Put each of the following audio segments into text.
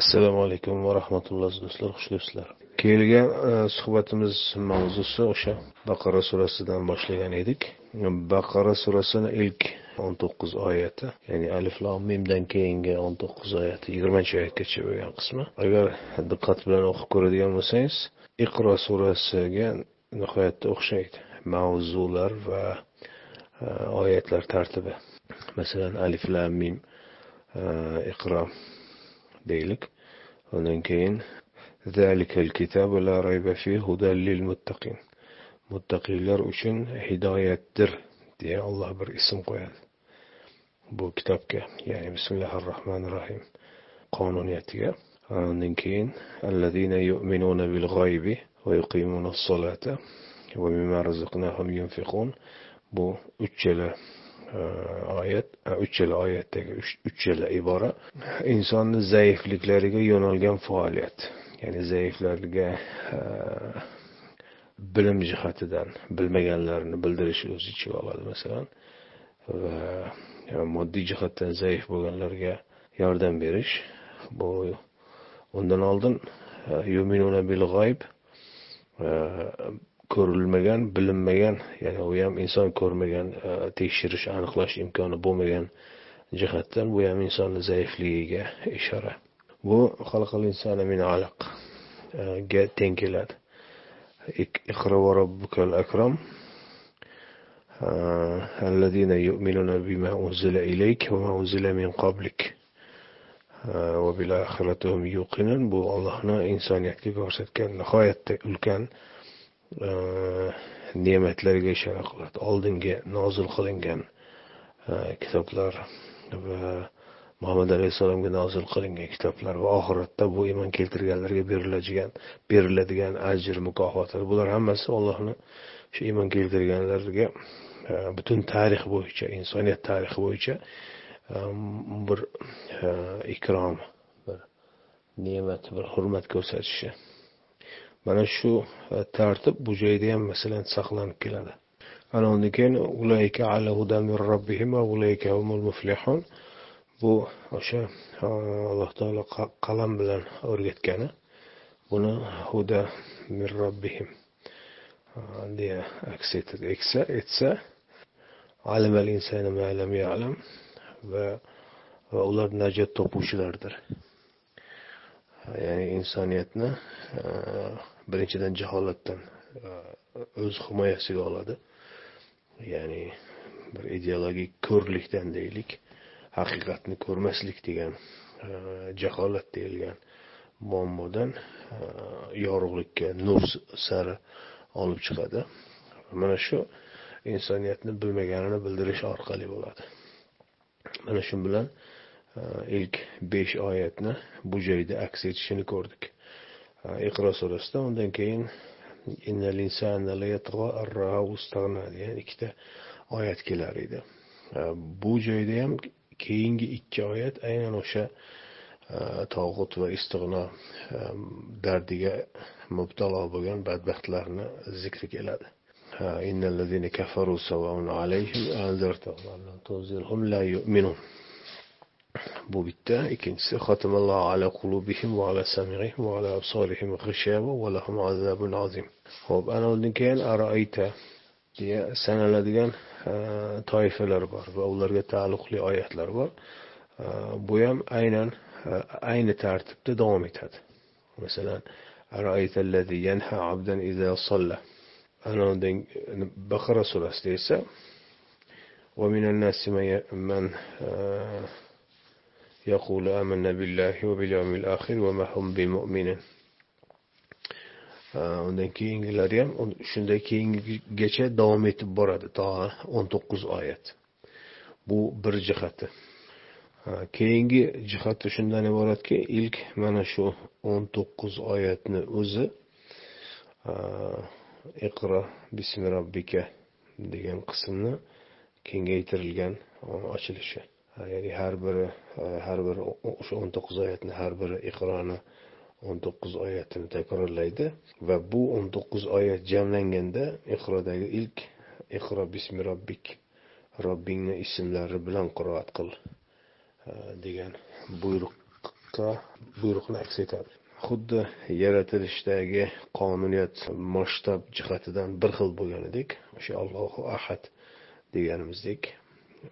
assalomu alaykum va rahmatulloh do'stlar xush kelibsizlar kelgan e, suhbatimiz mavzusi o'sha. Baqara surasidan boshlagan edik. Baqara surasini ilk o'n to'qqiz oyati ya'ni alif lom mimdan keyingi o'n to'qqiz oyati yigirmanchi oyatgacha bo'lgan qismi. Agar diqqat bilan o'qib ko'radigan bo'lsangiz iqro surasiga nihoyatda o'xshaydi mavzular va e, oyatlar tartibi. Masalan alif lam mim e, iqro. ديلك هنا كاين. ذلك الكتاب لا ريب فيه هدى للمتقين. متقيلر وشن هداية الدر دي الله بر اسم قياد. بو كتابك يعني بسم الله الرحمن الرحيم. قانون يتيا كاين. الذين يؤمنون بالغيب ويقيمون الصلاة ومما رزقناهم ينفقون. بو اتشلا Э, oyat э, uchala oyatdagi uchala ibora insonni zaifliklariga yo'nalgan faoliyat. Ya'ni zaiflarga e, bilim jihatidan bilmaganlarini bildirish o'z ichiga oladi masalan. Va e, moddiy jihatdan zaif bo'lganlarga yordam berish. Bu undan oldin e, yuminuna bil ko'rilmagan bilinmagan ya'ni u ham inson ko'rmagan e, tekshirish aniqlash imkoni bo'lmagan jihatdan bu ham insonni zaifligiga ishora bu ga teng keladi اقرأ وربك الأكرم الذين يؤمنون بما أنزل إليك وما أنزل من قبلك وبالآخرة هم يوقنون bu Allohni insoniyatga ko'rsatgan nihoyatda ulkan Э, ne'matlarga ishora qiladi. Oldingi nozil qilingan э, kitoblar va muhammad alayhissalomga nozil qilingan kitoblar va oxiratda bu iymon keltirganlarga beriladigan beriladigan ajr mukofotlar bular hammasi allohni shu iymon keltirganlarga э, butun tarix bo'yicha insoniyat tarixi bo'yicha bir ikrom bir ne'mat bir hurmat ko'rsatishi mana shu e, tartib bu joyda ham masalan saqlanib keladi. Ana undan keyin ulayka ala hudan min robbihim va ulayka humul muflihun. Bu o'sha e, alloh taolo qalam bilan o'rgatgani. Buni huda min robbihim e, deya aks etsa etsa alimal insani ma lam ya'lam va va ular najot topuvchilardir. Ya'ni insoniyatni e, birinchidan jaholatdan e, o'z himoyasiga oladi. Ya'ni bir ideologik ko'rlikdan deylik haqiqatni ko'rmaslik degan e, jaholat deyilgan muammodan yorug'likka nur sari olib chiqadi. Mana shu insoniyatni bilmaganini bildirish orqali bo'ladi. Mana shu bilan ilk besh oyatni bu joyda aks etishini ko'rdik. Iqro surasida undan keyin degan ikkita oyat kelar edi. Bu joyda ham keyingi ikki oyat aynan o'sha tog'ut va istig'no dardiga mubtalo bo'lgan badbaxtlarni zikri keladi. Innallazina kafaru alayhim bu bitta ikkinchisi xotimallohu ala qulubihim va ala samihim va ala absorihim g'ishaba va lahum azabun azim ho'p ana undan keyin aroita deya sanaladigan e, toifalar bor va ularga taalluqli oyatlar bor e, bu ham aynan e, ayni tartibda davom etadi masalan yanha abdan iza salla ana undan baqara surasida esa ومن الناس من يقول آمنا بالله وباليوم الآخر وما هم بمؤمنين undan keyingilari ham shunday keyingigacha davom etib boradi to o'n to'qqiz oyat bu bir jihati keyingi jihati shundan iboratki ilk mana shu o'n to'qqiz oyatni o'zi iqro bismi robbika degan qismni kengaytirilgan ochilishi Ya'ni har biri har bir o'sha o'n to'qqiz oyatni har biri iqroni o'n to'qqiz oyatini takrorlaydi va bu o'n to'qqiz oyat jamlanganda iqrodagi ilk iqro bismi robbik robbingni ismlari bilan qiroat qil degan buyruqqa buyruqni aks etadi xuddi yaratilishdagi qonuniyat masshtab jihatidan bir xil bo'lganidek o'sha allohu ahad deganimizdek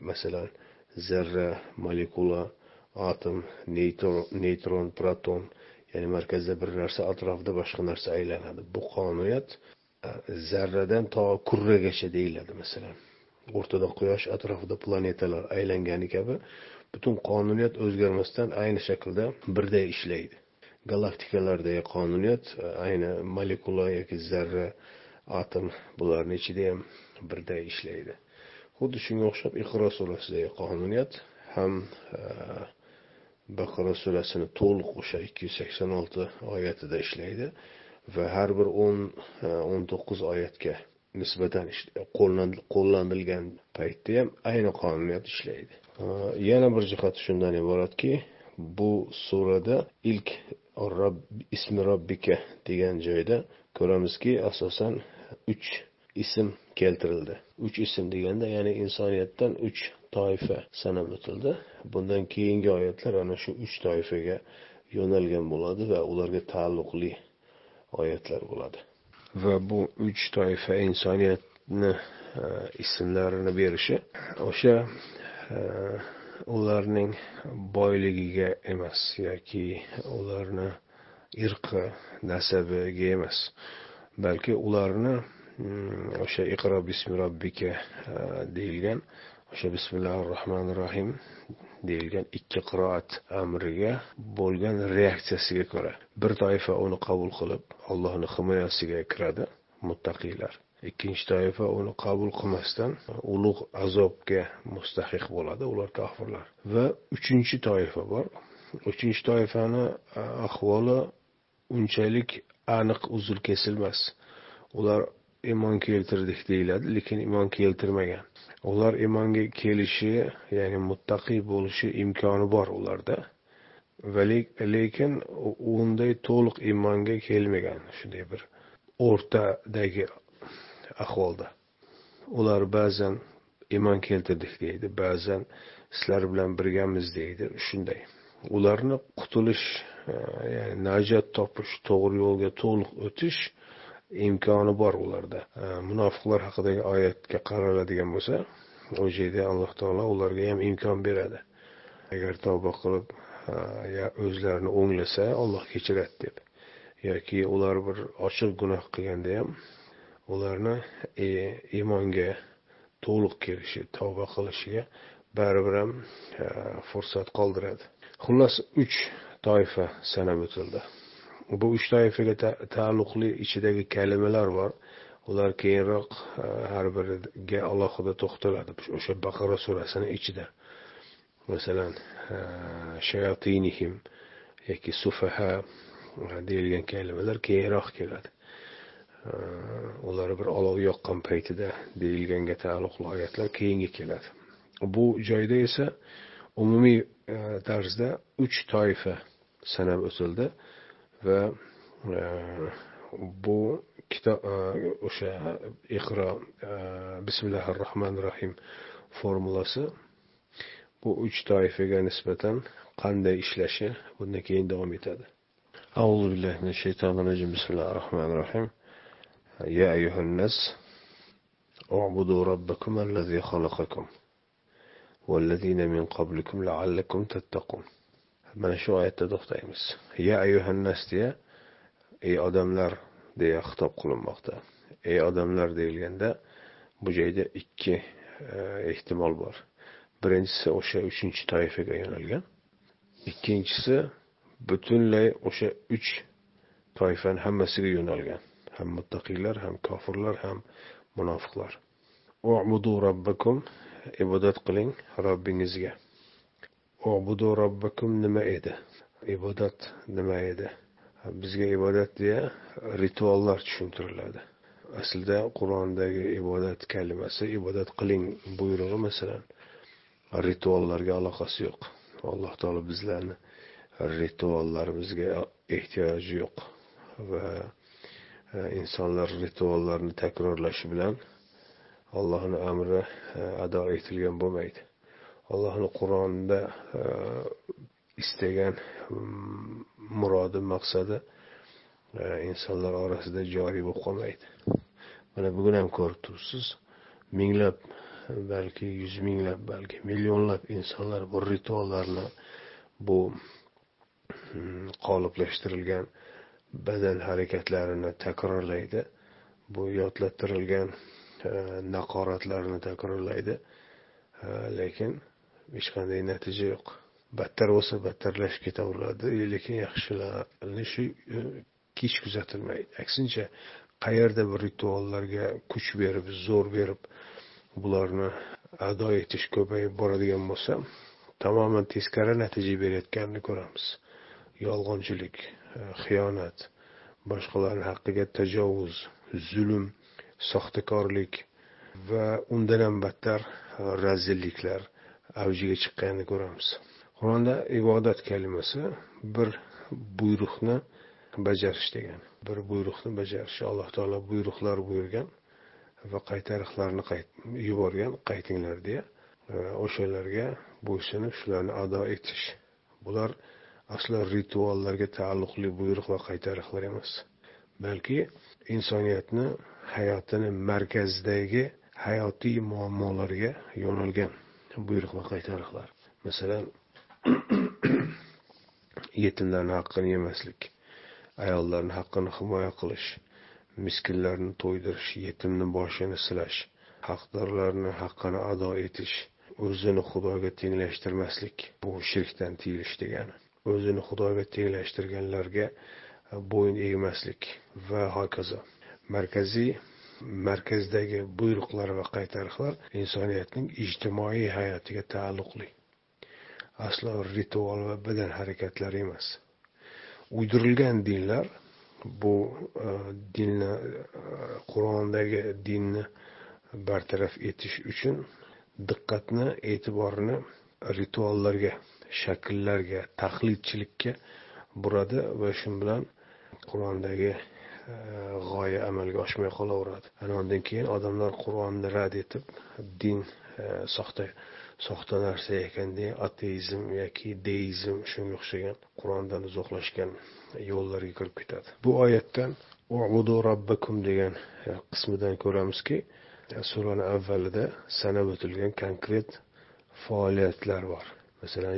masalan zarra molekula atom neytron proton ya'ni markazda bir narsa atrofida boshqa narsa aylanadi. Bu qonuniyat e, zarradan to kurragacha deyiladi masalan. O'rtada quyosh atrofida planetalar aylangani kabi butun qonuniyat o'zgarmasdan ayni shaklda birday ishlaydi. Galaktikalardagi qonuniyat e, ayni molekula yoki zarra atom bularni ichida ham birday ishlaydi. Xuddi shunga o'xshab iqro surasidagi qonuniyat ham e, baqara surasini to'liq o'sha ikki yuz sakson olti oyatida ishlaydi va har bir o'n e, o'n to'qqiz oyatga nisbatan qo'llanilgan paytda ham ayni qonuniyat ishlaydi. E, yana bir jihati shundan iboratki bu surada ilk ismi robbika degan joyda ko'ramizki asosan uch ism keltirildi. Uch ism deganda ya'ni insoniyatdan uch toifa sanab o'tildi. Bundan keyingi oyatlar ana shu uch toifaga yo'nalgan bo'ladi va ularga taalluqli oyatlar bo'ladi. Va bu uch toifa insoniyatni e, ismlarini berishi o'sha e, ularning boyligiga emas yoki ularni irqi nasabiga emas balki ularni o'sha iqro bismi robbika deyilgan o'sha bismillahi rohmanir rohim deyilgan ikki qiroat amriga bo'lgan reaksiyasiga ko'ra bir toifa uni qabul qilib allohni himoyasiga kiradi muttaqiylar ikkinchi toifa uni qabul qilmasdan ulug' azobga mustahiq bo'ladi ular kofirlar va uchinchi toifa bor uchinchi toifani ahvoli unchalik aniq uzil kesilmas ular iymon keltirdik deyiladi lekin iymon keltirmagan. Ular iymonga kelishi ya'ni muttaqiy bo'lishi imkoni bor ularda. Lekin unday to'liq iymonga kelmagan shunday bir o'rtadagi ahvolda. Ular ba'zan iymon keltirdik deydi ba'zan sizlar bilan birgamiz deydi shunday. Ularni qutulish e, ya'ni najot topish to'g'ri yo'lga to'liq o'tish imkoni bor ularda. Munofiqlar haqidagi oyatga qaraladigan bo'lsa o'sha yerda alloh taolo ularga ham imkon beradi. Agar tavba qilib o'zlarini o'nglasa olloh kechiradi deb. Yoki ular bir ochiq gunoh qilganda ham ularni e, iymonga to'liq kelishi tavba qilishiga baribir ham fursat qoldiradi. Xullas uch toifa sanab o'tildi. Bu uch toifaga taalluqli ichidagi kalimalar bor. Ular keyinroq e, har biriga alohida to'xtaladi o'sha baqara surasini ichida. Masalan e, shayatinihim yoki sufaha e, deyilgan kalimalar keyinroq keladi. Ular bir olov yoqqan paytida deyilganga taalluqli oyatlar keyingi keladi. Bu joyda esa umumiy tarzda uch toifa sanab o'tildi. E, bu kitob e, o'sha iqro e, bismillahi rohmanir rohim bu uch toifaga nisbatan qanday ishlashi bundan keyin davom etadi أعوذ بالله من الشيطان الرجيم بسم الله الرحمن الرحيم يا أيها الناس اعبدوا ربكم الذي خلقكم والذين من قبلكم لعلكم تتقون mana shu oyatda to'xtaymiz. Ya ayuhannas deya ey odamlar deya xitob qilinmoqda. Ey odamlar deyilganda bu joyda ikki e, ehtimol bor. Birinchisi o'sha uchinchi toifaga yo'nalgan. Ikkinchisi butunlay o'sha uch toifani hammasiga yo'nalgan. Ham muttaqiylar ham kofirlar ham munofiqlar. Robbakum ibodat qiling robbingizga obudu robbakum nima edi? Ibodat nima edi? Bizga ibodat deya rituallar tushuntiriladi. Aslida qur'ondagi ibodat kalimasi ibodat qiling buyrug'i masalan rituallarga aloqasi yo'q. Alloh taolo bizlarni rituallarimizga ehtiyoji yo'q va e, insonlar rituallarni takrorlashi bilan allohni amri e, ado etilgan bo'lmaydi. Allohni qur'onda e, istagan murodi maqsadi e, insonlar orasida joriy bo'lib qolmaydi. Mana bugun ham ko'rib turibsiz minglab balki yuz minglab balki millionlab insonlar bu rituallarni bu qoliplashtirilgan qoliblashtirilgan badan harakatlarini takrorlaydi bu yodlattirilgan e, naqoratlarni takrorlaydi. Lekin hech qanday natija yo'q. Battar bo'lsa battarlashib ketaveradi lekin yaxshilarni shu e, hech kuzatilmaydi. Aksincha qayerda bir rituallarga kuch berib zo'r berib bularni ado etish ko'payib boradigan bo'lsa tamoman teskari natija berayotganini ko'ramiz. Yolg'onchilik e, xiyonat boshqalarni haqqiga tajovuz zulm soxtakorlik va undan ham battar razilliklar avjiga chiqqanini ko'ramiz. Qur'onda ibodat kalimasi bir buyruqni bajarish degan bir buyruqni bajarish. Alloh taolo buyruqlar buyurgan va qaytariqlarni yuborgan qaytinglar deya e, o'shalarga bo'ysunib shularni ado etish. Bular aslo rituallarga taalluqli buyruq va qaytariqlar emas balki insoniyatni hayotini markazidagi hayotiy muammolarga yo'nalgan. Buyruqni qaytariqlar masalan yetimlarni haqqini yemaslik ayollarni haqqini himoya qilish miskinlarni to'ydirish yetimni boshini silash haqdorlarni haqqini ado etish o'zini xudoga tenglashtirmaslik bu shirkdan tiyilish degani. O'zini xudoga tenglashtirganlarga bo'yin egmaslik va hokazo. Markaziy markazdagi buyruqlar va qaytariqlar insoniyatning ijtimoiy hayotiga taalluqli. Aslo ritual va badan harakatlari emas. Uydirilgan dinlar bu e, dinni e, qur'ondagi dinni bartaraf etish uchun diqqatni e'tiborni rituallarga shakllarga taqlidchilikka buradi va shu bilan qur'ondagi g'oya amalga oshmay qolaveradi. Ana undan keyin odamlar qur'onni rad etib din e, soxta soxta narsa ekan deya ateizm yoki deizm shunga o'xshagan qur'ondan uzoqlashgan yo'llarga kirib ketadi. Bu oyatdan ubudu robbakum degan e, qismidan ko'ramizki e, surani avvalida sanab o'tilgan konkret faoliyatlar bor. Masalan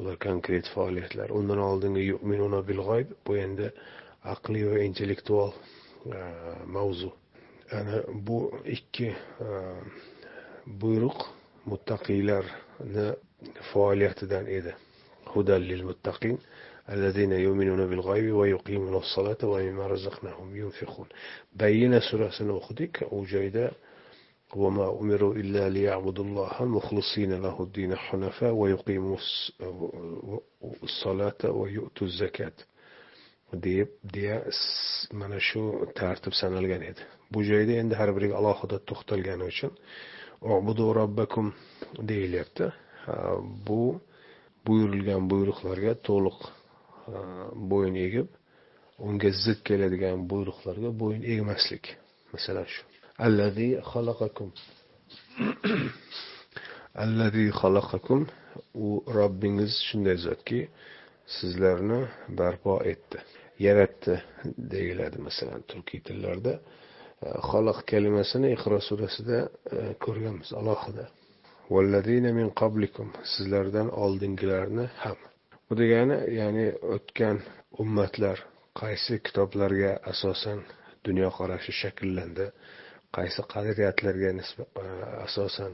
bular konkret faoliyatlar. Undan oldingi yuminuna bil g'oyb bu endi aqliy va intellektual e, mavzu. Ana bu ikki e, buyruq muttaqiylarni faoliyatidan edi. Hudal lil muttaqin الذين يؤمنون بالغيب ويقيمون الصلاة ومما رزقناهم ينفقون بينا سورة o'qidik. U joyda وما أمروا إلا ليعبدوا الله مخلصين له الدين حنفاء ويقيموا الصلاة ويؤتوا الزكاة deb deya mana shu tartib sanalgan edi bu joyda endi har biriga alohida to'xtalgani uchun ubudu robbakum deyilyapti bu buyurilgan buyruqlarga to'liq bo'yin egib unga zid keladigan buyruqlarga bo'yin egmaslik masalan shu Allazi xalaqakum allazi xalaqakum u robbingiz shunday zotki sizlarni barpo etdi yaratdi deyiladi masalan turkiy tillarda. E, Xaloq kalimasini ihro surasida e, ko'rganmiz alohida. Min qablikum sizlardan oldingilarni ham. Bu degani ya'ni o'tgan ummatlar qaysi kitoblarga asosan dunyoqarashi shakllandi qaysi qadriyatlarga e, asosan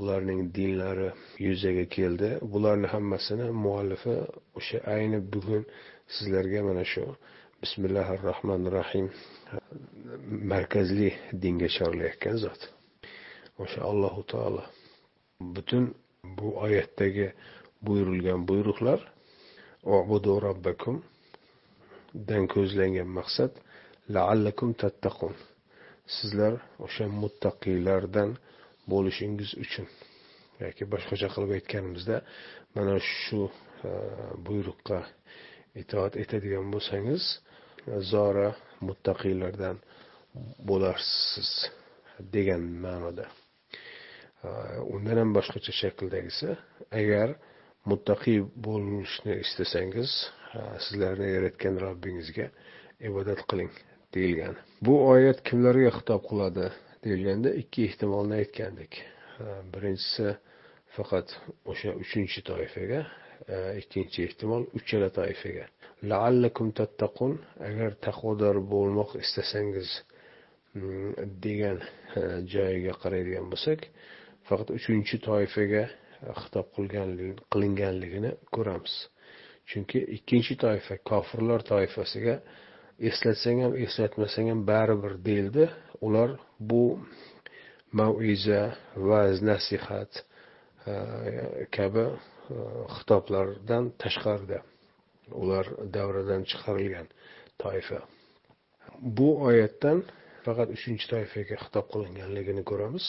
ularning dinlari yuzaga keldi. Bularni hammasini muallifi o'sha ayni bugun sizlarga mana shu bismillahi rohmanir rohim e, markazli dinga chorlayotgan zot. O'sha allohu taolo butun bu oyatdagi buyurilgan buyruqlar obudu robbakumdan ko'zlangan maqsad laallakum tattaqun sizlar o'sha muttaqiylardan bo'lishingiz uchun yoki boshqacha qilib aytganimizda mana shu e, buyruqqa itoat etadigan bo'lsangiz zora muttaqiylardan bo'larsiz degan ma'noda. E, undan ham boshqacha shakldagisi agar muttaqiy bo'lishni istasangiz e, sizlarni yaratgan robbingizga ibodat qiling. Deyilgan. Bu oyat kimlarga xitob qiladi deyilganda ikki ehtimolni aytgandik. Birinchisi faqat o'sha uchinchi toifaga ikkinchi ehtimol uchala toifaga. Laallakum tattaqun agar taqvodor bo'lmoq istasangiz mm, degan joyiga qaraydigan bo'lsak faqat uchinchi toifaga xitob qilinganligini ko'ramiz. Chunki ikkinchi toifa kofirlar toifasiga eslatsang ham eslatmasang ham baribir deyildi. Ular bu maiza vaz nasihat e, kabi e, xitoblardan tashqarida. Ular davradan chiqarilgan toifa. Bu oyatdan faqat uchinchi toifaga xitob qilinganligini ko'ramiz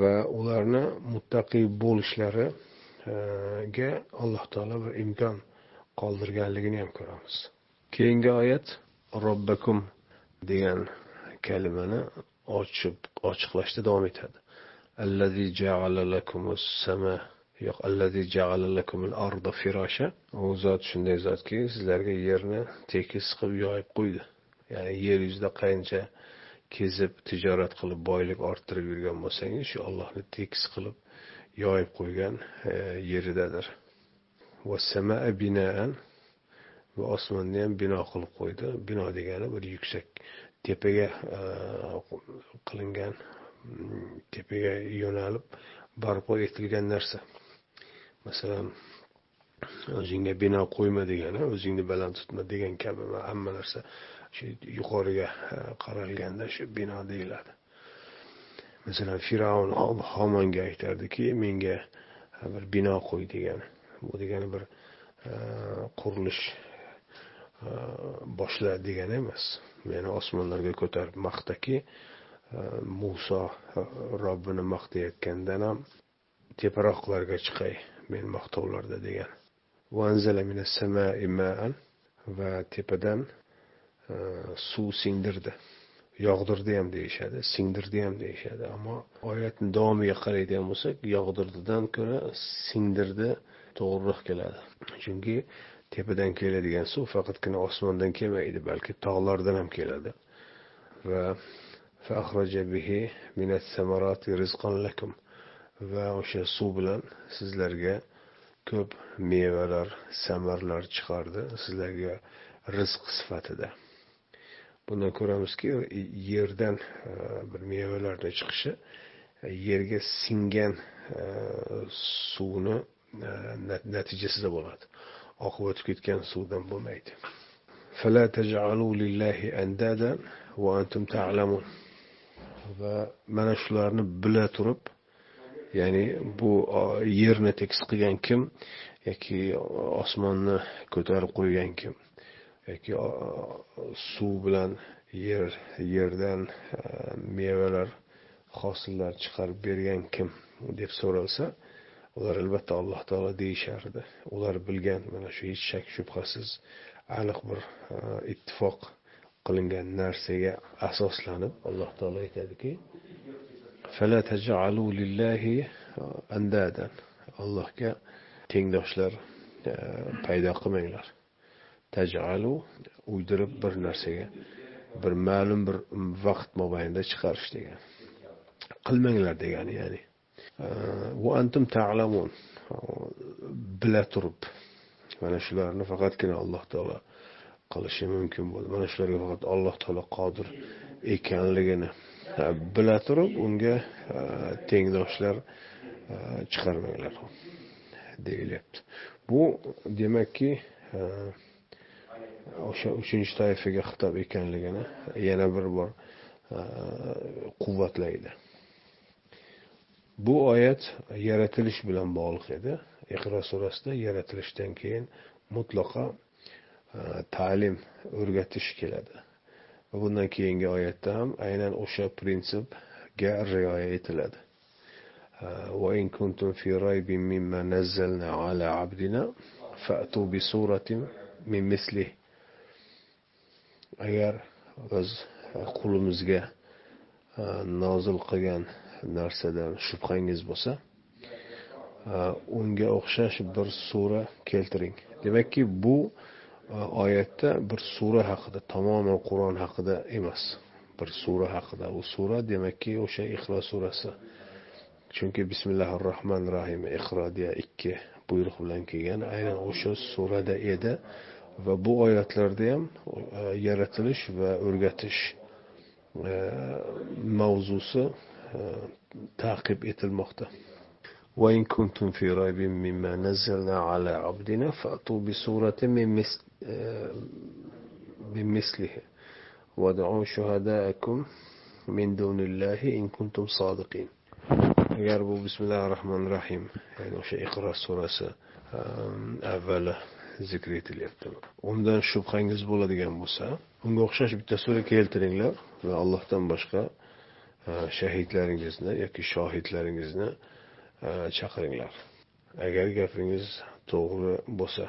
va ularni muttaqiy bo'lishlariga alloh taolo bir imkon qoldirganligini ham ko'ramiz. Keyingi oyat robbakum degan kalimani ochib ochiqlashda davom etadi. Allazi ja'ala lakumus sama yo'q allazi ja'ala lakumul arda firosha u zot shunday zotki sizlarga yerni tekis qilib yoyib qo'ydi. Ya'ni yer yuzida qancha kezib tijorat qilib boylik orttirib yurgan bo'lsangiz shu ollohni tekis qilib yoyib qo'ygan e, yeridadir. Va osmonni ham bino qilib qo'ydi. Bino degani bir yuksak tepaga e, qilingan mm, tepaga yo'nalib barpo etilgan narsa. Masalan o'zingga bino qo'yma degani o'zingni baland tutma degan kabi hamma narsa shu yuqoriga e, qaralganda shu bino deyiladi. Masalan fir'avn homonga aytardiki menga e, bir bino qo'y degani. Bu degani bir qurilish boshla degani emas meni osmonlarga ko'tarib maqtaki muso robbini maqtayotgandan ham teparoqlarga chiqay men maqtovlarda degan va tepadan suv singdirdi yog'dirdi ham deyishadi singdirdi ham deyishadi ammo oyatni davomiga qaraydigan bo'lsak yog'dirdidan ko'ra singdirdi to'g'riroq keladi chunki tepadan keladigan suv faqatgina osmondan kelmaydi balki tog'lardan ham keladi. Va va o'sha suv bilan sizlarga ko'p mevalar samarlar chiqardi sizlarga rizq sifatida. Bundan ko'ramizki yerdan e, bir mevalarni chiqishi yerga singan e, suvni e, natijasida bo'ladi. Oqib o'tib ketgan suvdan bo'lmaydi. Va mana shularni bila turib ya'ni bu yerni tekis qilgan kim yoki osmonni ko'tarib qo'ygan kim yoki suv bilan yer yerdan e, mevalar hosillar chiqarib bergan kim deb so'ralsa ular albatta alloh taolo deyishardi. Ular bilgan mana shu hech shak shubhasiz aniq bir e, ittifoq qilingan narsaga asoslanib alloh taolo aytadiki allohga tengdoshlar e, paydo qilmanglar. Tajalu uydirib bir narsaga bir ma'lum bir vaqt mobaynida chiqarish degan. Qilmanglar degani ya'ni antum ta'lamun bila turib mana shularni faqatgina alloh taolo qilishi mumkin bo'ldi mana shularga faqat alloh taolo qodir ekanligini bila turib unga tengdoshlar chiqarmanglar deyilyapti bu demakki o'sha uchinchi toifaga xitob ekanligini yana bir bor quvvatlaydi bu oyat yaratilish bilan bog'liq edi iqro surasida yaratilishdan keyin mutlaqo e, ta'lim o'rgatish keladi va bundan keyingi oyatda ham aynan o'sha prinsipga rioya etiladi وإن كنتم في ريب مما نزلنا على عبدنا فأتوا بسورة من مثله agar biz qulimizga e, nozil qilgan narsadan shubhangiz bo'lsa e, unga o'xshash bir sura keltiring. Demakki bu e, oyatda bir sura haqida tamoman qur'on haqida emas. Bir sura haqida. U sura demakki o'sha iqro surasi. Chunki bismillahi rohmanir rohim iqro deya ikki buyruq bilan kelgan. Aynan o'sha surada edi va bu oyatlarda ham e, yaratilish va o'rgatish mavzusi تعقب إثر مخته. وإن كنتم في ريب مما نزلنا على عبدنا فأتوا بسورة من مثل آه، مثله. وادعوا شهداءكم من دون الله إن كنتم صادقين. يا رب بسم الله الرحمن الرحيم. يعني وش اقرا سورة اول zikriyeti ilettim. Ondan şubhanız buladigen bu sa. Onga okşaş bir de sure keltirinler ve Allah'tan başka Э, shahidlaringizni yoki shohidlaringizni э, chaqiringlar. Agar gapingiz to'g'ri bo'lsa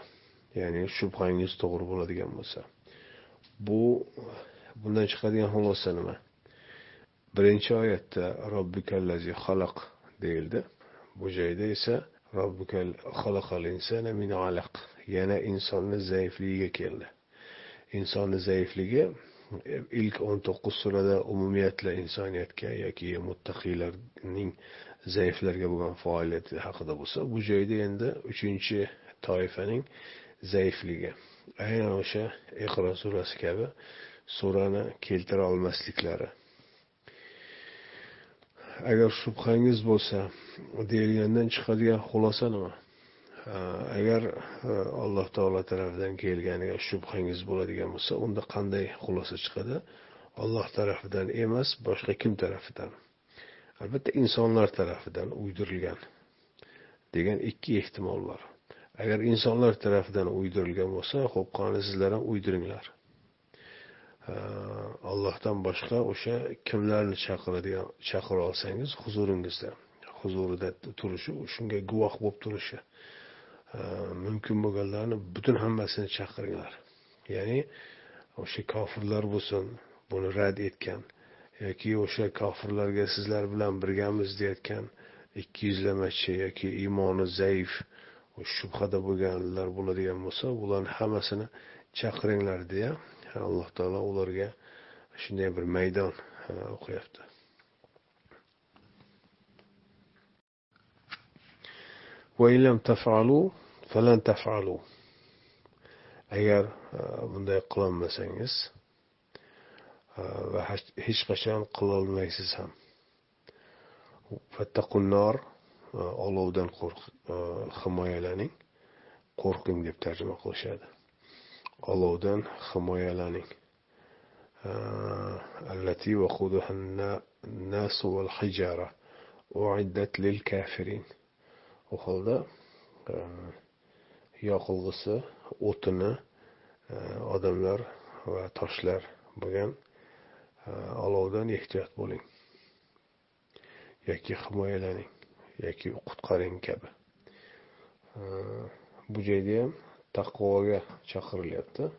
ya'ni shubhangiz to'g'ri bo'ladigan bo'lsa bu bundan chiqadigan xulosa nima? Birinchi oyatda robbikallazi xalaq deyildi. Bu joyda esa robbikal xalaqal insana min alaq yana insonni zaifligiga keldi. Insonni zaifligi ilk o'n to'qqiz surada umumiyatla insoniyatga yoki muttaqiylarning zaiflarga bo'lgan faoliyati haqida bo'lsa bu joyda endi uchinchi toifaning zaifligi. Aynan o'sha iqro surasi kabi surani keltira olmasliklari. Agar shubhangiz bo'lsa deyilgandan chiqadigan xulosa nima agar alloh taolo tarafidan kelganiga shubhangiz bo'ladigan bo'lsa unda qanday xulosa chiqadi olloh tarafidan emas boshqa kim tarafidan albatta insonlar tarafidan uydirilgan degan ikki ehtimol bor agar insonlar tarafidan uydirilgan bo'lsa ho'p qani sizlar ham uydiringlar allohdan boshqa o'sha kimlarni chaqiradigan chaqira olsangiz huzuringizda huzurida turishi shunga guvoh bo'lib turishi mumkin bo'lganlarni butun hammasini chaqiringlar. Ya'ni o'sha kofirlar bo'lsin buni rad etgan yoki o'sha kofirlarga sizlar bilan birgamiz deyayotgan ikki yuzlamachi yoki iymoni zaif shubhada bo'lganlar bo'ladigan bo'lsa bularni hammasini chaqiringlar deya alloh taolo ularga shunday bir maydon o'qiyapti. falan tafalu agar bunday qilolmasangiz va hech qachon qilolmaysiz ham. fattaqunnor olovdan qo'rq himoyalaning. Qo'rqing deb tarjima qilishadi. Olovdan himoyalaning. allati nasu val hijara uiddat lil kafirin u holda yoqilg'isi o'tini e, odamlar va toshlar bo'lgan e, olovdan ehtiyot bo'ling. Yoki himoyalaning yoki qutqaring kabi. E, bu joyda ham taqvoga chaqirilyapti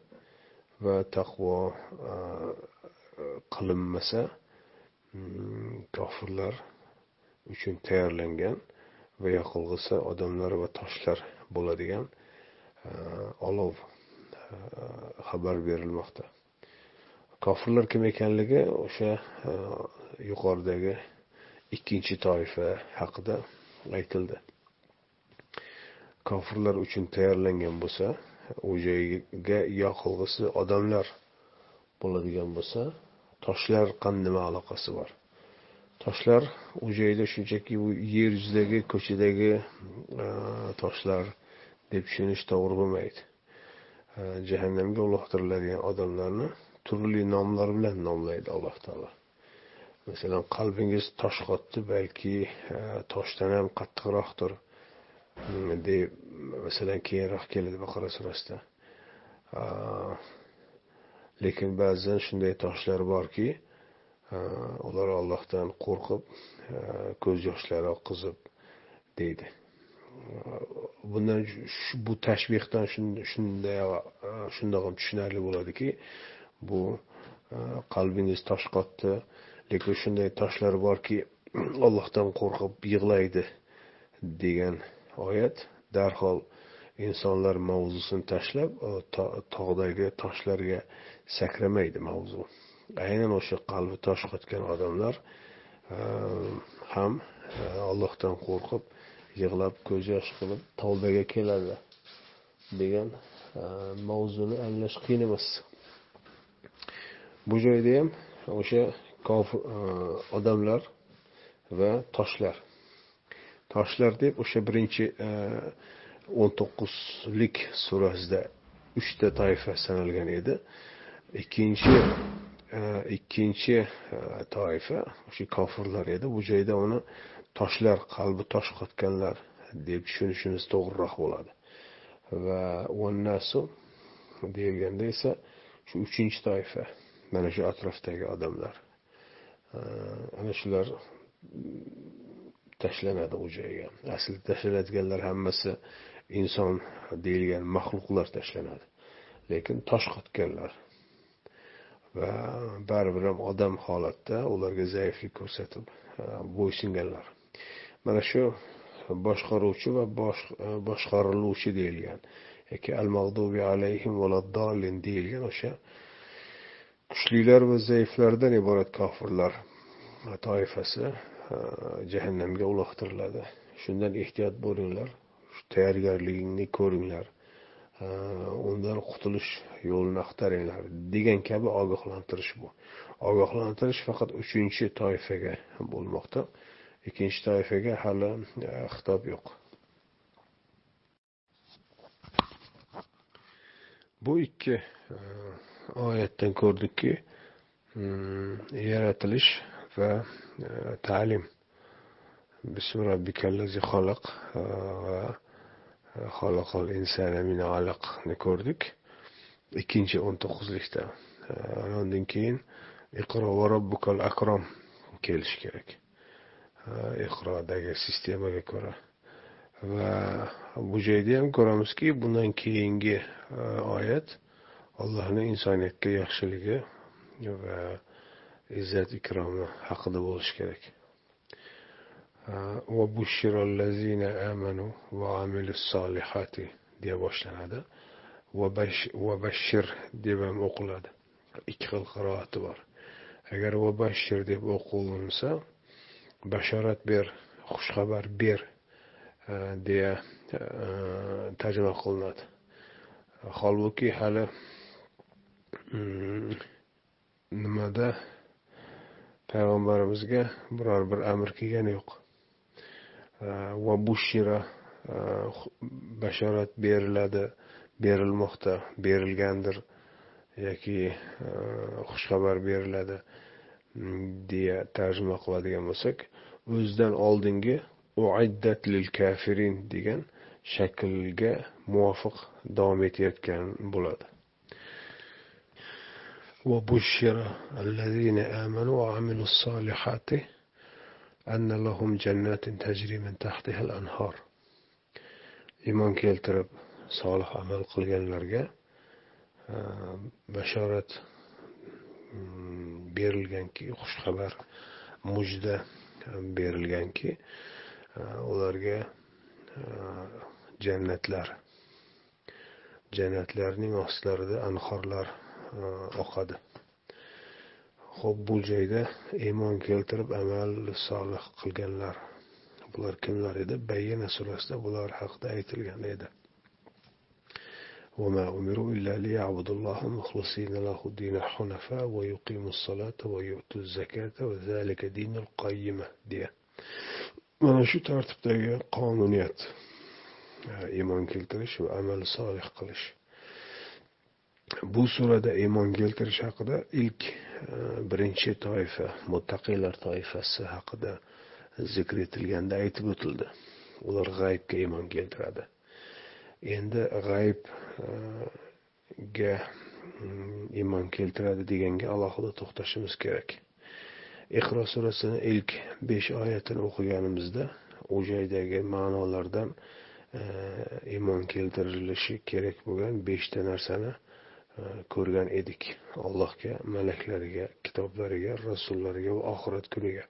va taqvo qilinmasa mm, kofirlar uchun tayyorlangan va yoqilg'isi odamlar va toshlar bo'ladigan olov xabar berilmoqda kofirlar kim ekanligi o'sha yuqoridagi ikkinchi toifa haqida aytildi kofirlar uchun tayyorlangan bo'lsa u joyga yoqilg'isi odamlar bo'ladigan bo'lsa toshlar nima aloqasi bor toshlar u joyda shunchaki bu yer yuzidagi ko'chadagi toshlar deb tushunish to'g'ri bo'lmaydi. Jahannamga uloqtiriladigan odamlarni turli nomlar bilan nomlaydi alloh taolo. Masalan qalbingiz tosh qotdi balki toshdan ham qattiqroqdir. Hmm, deb masalan keyinroq keladi baqara surasida. Lekin ba'zan shunday toshlar borki ular ollohdan qo'rqib ko'z yoshlari oqizib deydi. Bundan bu tashbehdan shunday e, shundoq ham tushunarli bo'ladiki bu e, qalbingiz tosh qotdi lekin shunday toshlar borki ollohdan qo'rqib yig'laydi degan oyat darhol insonlar mavzusini tashlab e, tog'dagi toshlarga sakramaydi mavzu. Aynan o'sha qalbi tosh qotgan odamlar ham allohdan qo'rqib yig'lab ko'z yosh qilib tavbaga keladi degan e, mavzuni anglash qiyin emas. Bu joyda ham o'sha kofir e, odamlar va toshlar. Toshlar deb o'sha birinchi e, o'n to'qqizlik surasida uchta toifa sanalgan edi. Ikkinchi ikkinchi toifa o'sha kofirlar edi. Bu joyda uni toshlar qalbi tosh qotganlar deb tushunishimiz to'g'riroq bo'ladi. Va vannasu deyilganda esa shu uchinchi toifa mana shu atrofdagi odamlar. Ana shular tashlanadi u joyga. Aslida tashlanadiganlar hammasi inson deyilgan maxluqlar tashlanadi. Lekin tosh qotganlar va baribir ham odam holatda ularga zaiflik ko'rsatib e, bo'ysunganlar. Mana shu boshqaruvchi va e, boshqariluvchi deyilgan. Yoki al mag'dubi alayhim deyilgan o'sha kuchlilar va zaiflardan iborat kofirlar toifasi e, jahannamga uloqtiriladi. Shundan ehtiyot bo'linglar tayyorgarligingni ko'ringlar e, undan qutulish yo'lini axtaringlar degan kabi ogohlantirish bu. Ogohlantirish faqat uchinchi toifaga bo'lmoqda. Ikkinchi toifaga hali e, xitob yo'q. Bu ikki e, oyatdan ko'rdikki mm, yaratilish va e, ta'lim. Bismi robbikallazi xalaq va xalaqal insana min alaqni ko'rdik. Ikkinchi o'n to'qqizlikda. Undan keyin iqro va robbukal akrom kelishi kerak. ixrodagi sistemaga ko'ra. Va bu joyda ham ko'ramizki bundan keyingi e, oyat allohni insoniyatga yaxshiligi va izzat ikromi haqida bo'lishi kerak. E, deya boshlanadi. Va bashir deb ham o'qiladi. Ikki xil qiroati bor. Agar va bashir deb o'qilinsa bashorat ber xushxabar ber e, deya e, tarjima qilinadi. Holbuki hali mm, nimada payg'ambarimizga biror bir amr kelgani yo'q. E, va bushira bashorat beriladi berilmoqda berilgandir yoki xushxabar beriladi. deya tarjima qiladigan bo'lsak o'zidan oldingi uiddat lil kafirin degan shaklga muvofiq davom etayotgan bo'ladi وبشر الذين آمنوا وعملوا الصالحات أن لهم جنات تجري من تحتها الأنهار iymon keltirib solih amal qilganlarga bashorat berilganki xushxabar mujda berilganki э, ularga э, jannatlar jannatlarning ostlarida anhorlar э, oqadi. Ho'p bu joyda iymon keltirib amal solih qilganlar bular kimlar edi? Bayyina surasida bular haqida aytilgan edi. وما أمروا إلا ليعبدوا الله مخلصين له الدين حنفاء ويقيموا الصلاة ويؤتوا الزكاة وذلك دين القيمة. دي. من شو ترتب دي قانونيات؟ إيمان كيلترش وأمل صالح قلش. بو سورادا إيمان كيلترش حقدا إلك آه، برنشي طائفة متقيلة طائفة حقدا ذكر تلغان دا إيت بطل دا. غايب كيمان كيلترادا إيمان غايب ga mm, iymon keltiradi deganga alohida to'xtashimiz kerak. Iqro surasini ilk besh oyatini o'qiganimizda u joydagi ma'nolardan e, iymon keltirilishi kerak bo'lgan beshta narsani e, ko'rgan edik. Allohga malaklariga kitoblariga rasullariga va oxirat kuniga.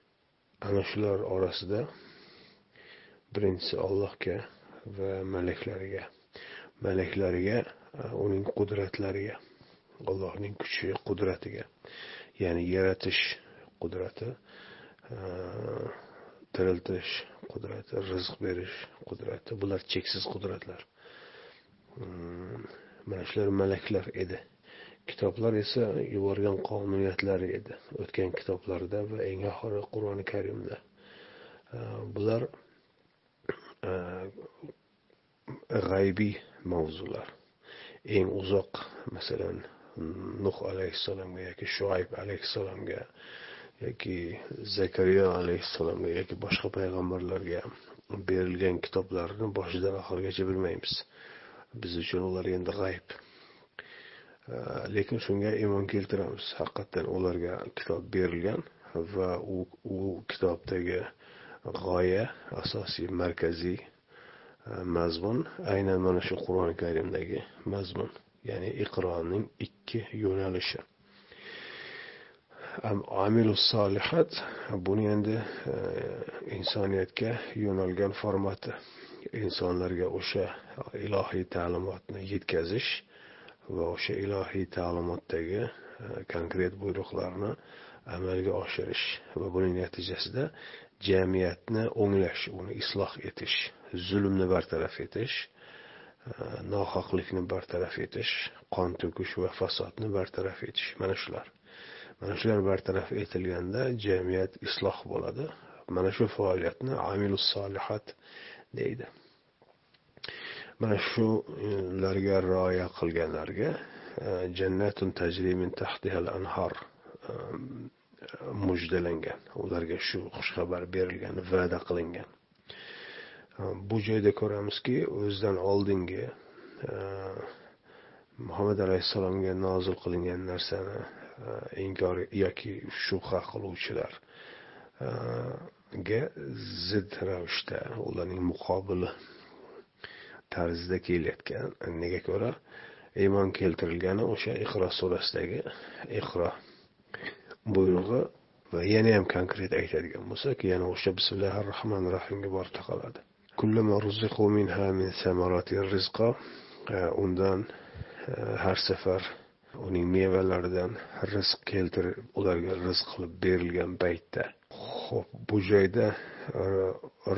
Ana shular orasida birinchisi allohga va malaklariga malaklariga e, uning qudratlariga allohning kuchi qudratiga ya'ni yaratish qudrati e, tiriltirish qudrati rizq berish qudrati bular cheksiz qudratlar. Hmm, mana shular malaklar edi. Kitoblar esa yuborgan qonuniyatlari edi. O'tgan kitoblarda va eng oxiri qur'oni karimda. E, bular g'aybiy mavzular. Eng uzoq masalan nuh alayhissalomga yoki shuayb alayhissalomga yoki zakariya alayhissalomga yoki boshqa payg'ambarlarga berilgan kitoblarni boshidan oxirigacha bilmaymiz. Biz uchun ular endi g'ayb. Lekin shunga iymon keltiramiz. Haqiqatdan ularga kitob berilgan va u u kitobdagi g'oya asosiy markaziy mazmun aynan mana shu qur'oni karimdagi mazmun ya'ni iqroning ikki yo'nalishi. Amilu solihat buni endi e, insoniyatga yo'nalgan formati insonlarga o'sha ilohiy ta'limotni yetkazish va o'sha ilohiy ta'limotdagi e, konkret buyruqlarni amalga oshirish. Va buning natijasida jamiyatni o'nglash uni isloh etish zulmni bartaraf etish e, nohaqlikni bartaraf etish qon to'kish va fasodni bartaraf etish. Mana shular. Mana shular bartaraf etilganda jamiyat isloh bo'ladi. Mana shu faoliyatni amilus solihat deydi. Mana shularga rioya qilganlarga e, jannatun tajrimin tahtiha tahtihal anhar e, mujdalangan ularga shu xushxabar berilgan va'da qilingan. Э, bu joyda ko'ramizki o'zidan oldingi э, muhammad alayhissalomga nozil qilingan narsani э, inkor yoki shubha qiluvchilarga zid ravishda ularning muqobili tarzida kelayotgan. Nega ko'ra iymon keltirilgani o'sha iqro surasidagi iqro buyrug'i va yana ham konkret aytadigan bo'lsak yana o'sha bismillahi rohmanir rohimga borib taqaladi e, undan e, har safar uning mevalaridan rizq keltirib ularga rizq qilib berilgan paytda. Ho'p bu joyda e,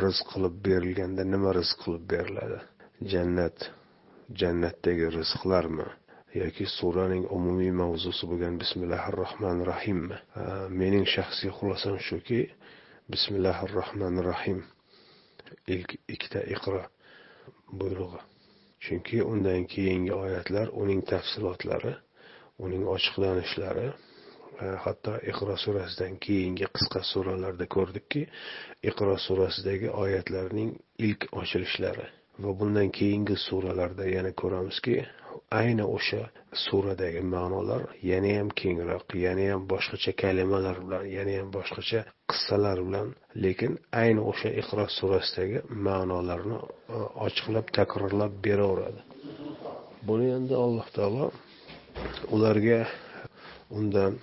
rizq qilib berilganda nima rizq qilib beriladi? Jannat jannatdagi rizqlarmi? Yoki suraning umumiy mavzusi bo'lgan bismillahi rohmanir rohimmi mening shaxsiy xulosam shuki bismillahi rohmanir rohim ilk ikkita iqro buyrug'i. Chunki undan keyingi oyatlar uning tafsilotlari uning ochiqlanishlari e, hatto iqro surasidan keyingi qisqa suralarda ko'rdikki iqro surasidagi oyatlarning ilk ochilishlari va bundan keyingi suralarda yana ko'ramizki ayni o'sha suradagi ma'nolar yanayam kengroq yanayam boshqacha kalimalar bilan yanayam boshqacha qissalar bilan lekin ayni o'sha iqro surasidagi ma'nolarni e, ochiqlab takrorlab beraveradi. Buni endi alloh taolo ularga undan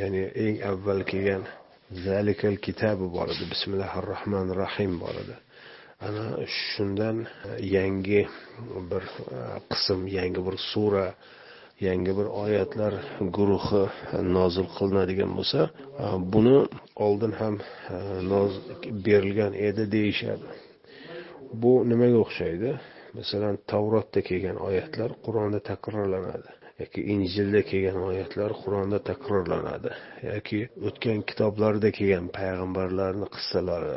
ya'ni eng avval kelgan zalikal kitabi bor edi bismillahi rohmanir rohim bor edi. Ana shundan e, yangi bir e, qism yangi bir sura yangi bir oyatlar guruhi e, nozil qilinadigan bo'lsa buni oldin ham berilgan edi deyishadi. Bu nimaga o'xshaydi? Masalan tavrotda kelgan oyatlar qur'onda takrorlanadi. Yoki injilda kelgan oyatlar qur'onda takrorlanadi yoki o'tgan kitoblarda kelgan payg'ambarlarni qissalari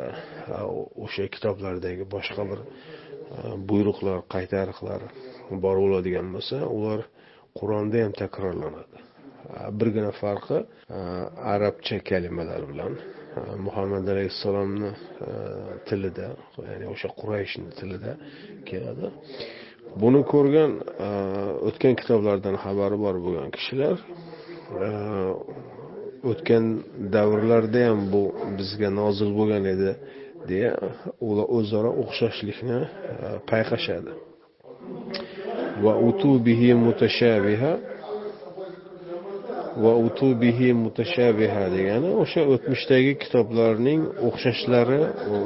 o'sha kitoblardagi boshqa bir e, buyruqlar qaytariqlar bor bo'ladigan bo'lsa ular qur'onda ham takrorlanadi. E, Birgina farqi e, arabcha kalimalar bilan muhammad alayhissalomni tilida ya'ni o'sha qurayshni tilida keladi. Buni ko'rgan e, o'tgan kitoblardan xabari bor bo'lgan kishilar e, o'tgan davrlarda ham bu bizga nozil bo'lgan edi deya ular o'zaro o'xshashlikni e, payqashadi. Va utubihi mutashabiha va utubihi mutashabiha degani o'sha o'tmishdagi kitoblarning o'xshashlari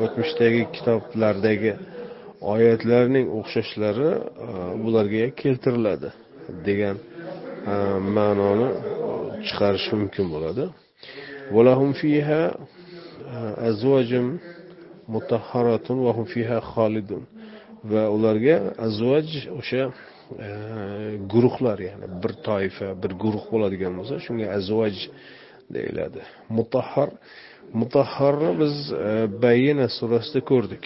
o'tmishdagi kitoblardagi oyatlarning o'xshashlari e, bularga keltiriladi degan e, ma'noni e, chiqarish mumkin bo'ladi. Valahum fiha e, azvajum mutahharatun va hum fiha va ularga azvaj o'sha guruhlar ya'ni bir toifa bir guruh bo'ladigan bo'lsa shunga azvaj deyiladi. Mutahhar mutahharni biz bayina surasida ko'rdik.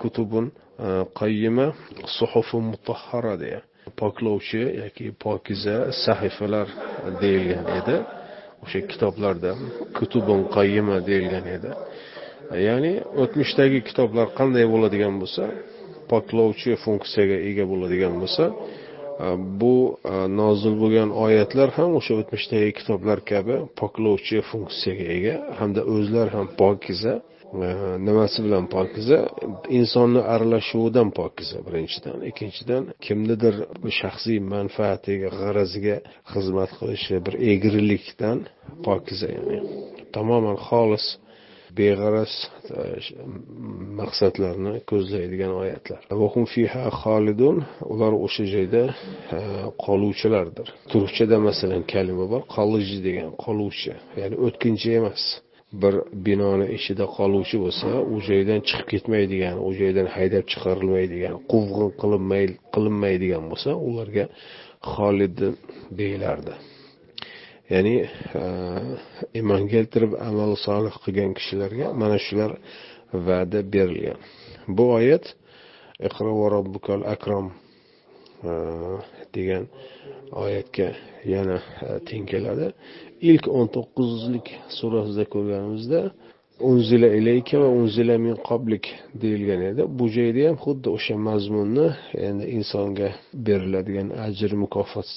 Kutubun qayyima suhufu mutahhara deya poklovchi yoki pokiza sahifalar deyilgan edi o'sha kitoblarda kutubun qayyima deyilgan edi ya'ni o'tmishdagi kitoblar qanday bo'ladigan bo'lsa poklovchi funksiyaga ega bo'ladigan bo'lsa bu nozil bo'lgan oyatlar ham o'sha o'tmishdagi kitoblar kabi poklovchi funksiyaga ega hamda o'zlari ham pokiza nimasi bilan pokiza? Insonni aralashuvidan pokiza birinchidan. Ikkinchidan kimnidir shaxsiy manfaatiga g'araziga xizmat qilishi bir egrilikdan pokiza ya'ni tamoman xolis beg'araz e, maqsadlarni ko'zlaydigan oyatlar. Fiha xolidun ular o'sha joyda e, qoluvchilardir. Turkchada masalan kalima bor qolij degan qoluvchi ya'ni o'tkinchi emas. Bir binoni ichida qoluvchi bo'lsa u joydan chiqib ketmaydigan u joydan haydab chiqarilmaydigan quvg'in qilinmaydigan bo'lsa ularga xolid deyilardi ya'ni e, iymon keltirib amal solih qilgan kishilarga mana shular va'da berilgan. Bu oyat iqro va robbukal akrom e, degan oyatga yana e, teng keladi. Ilk o'n to'qqizlik surasida ko'rganimizda unzila ilayka va unzila min qoblik deyilgan edi. Bu joyda ham xuddi o'sha mazmunni endi insonga beriladigan ajr mukofot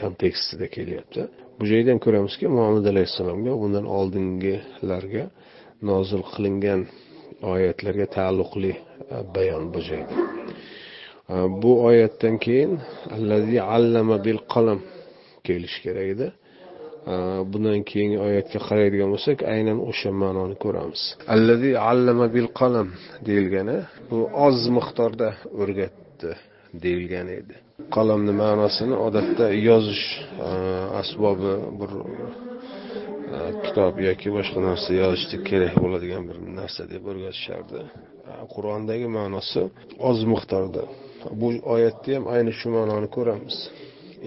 kontekstida kelyapti. Bu joyda ham ko'ramizki muhammad alayhissalomga bundan oldingilarga nozil qilingan oyatlarga taalluqli bayon bu joyda. Bu oyatdan keyin allazi allama bil qalam kelishi kerak edi. Э, bundan keyingi oyatga qaraydigan bo'lsak aynan o'sha ma'noni ko'ramiz. Allazi allama bil qalam deyilgani bu oz miqdorda o'rgatdi deyilgan edi. Qalamni ma'nosini odatda yozish e, asbobi bir e, kitob yoki boshqa narsa yozishda kerak bo'ladigan bir narsa deb o'rgatishardi. E, Qur'ondagi ma'nosi oz miqdorda. Bu oyatda ham ayni shu ma'noni ko'ramiz.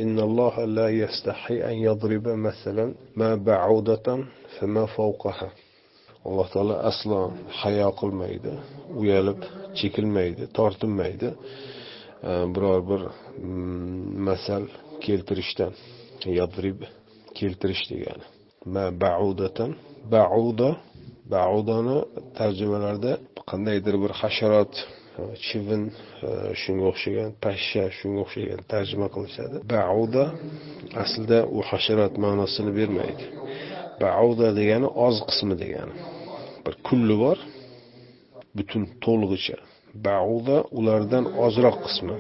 إن الله لا يستحي أن يضرب مثلا ما بعودة فما فوقها alloh taolo aslo hayo qilmaydi uyalib chekilmaydi tortinmaydi biror bir masal keltirishdan yadrib keltirish degani ma baudatan bauda baudani tarjimalarda qandaydir bir hasharot chivin e, shunga o'xshagan pashsha shunga o'xshagan tarjima qilishadi. Bauda aslida u hasharot ma'nosini bermaydi. Bauda degani oz qismi degani. Bir kulli bor butun to'lig'icha. Bauda ulardan ozroq qismi.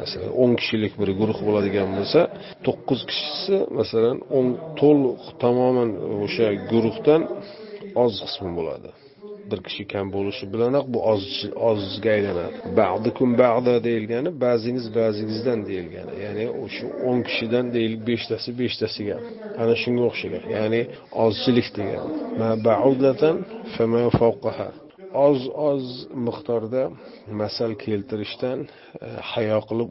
Masalan o'n kishilik bir guruh bo'ladigan bo'lsa to'qqiz kishisi masalan o'n to'liq tamoman o'sha guruhdan oz qismi bo'ladi. Bir kishi kam bo'lishi bilanoq bu ozga aylanadi. Ba'dikum ba'da deyilgani ba'zingiz ba'zingizdan deyilgani. Ya'ni o'sha o'n kishidan deylik beshtasi beshtasiga. Ana shunga o'xshagan. Ya'ni ozchilik degani oz oz miqdorda masal keltirishdan e, hayo qilib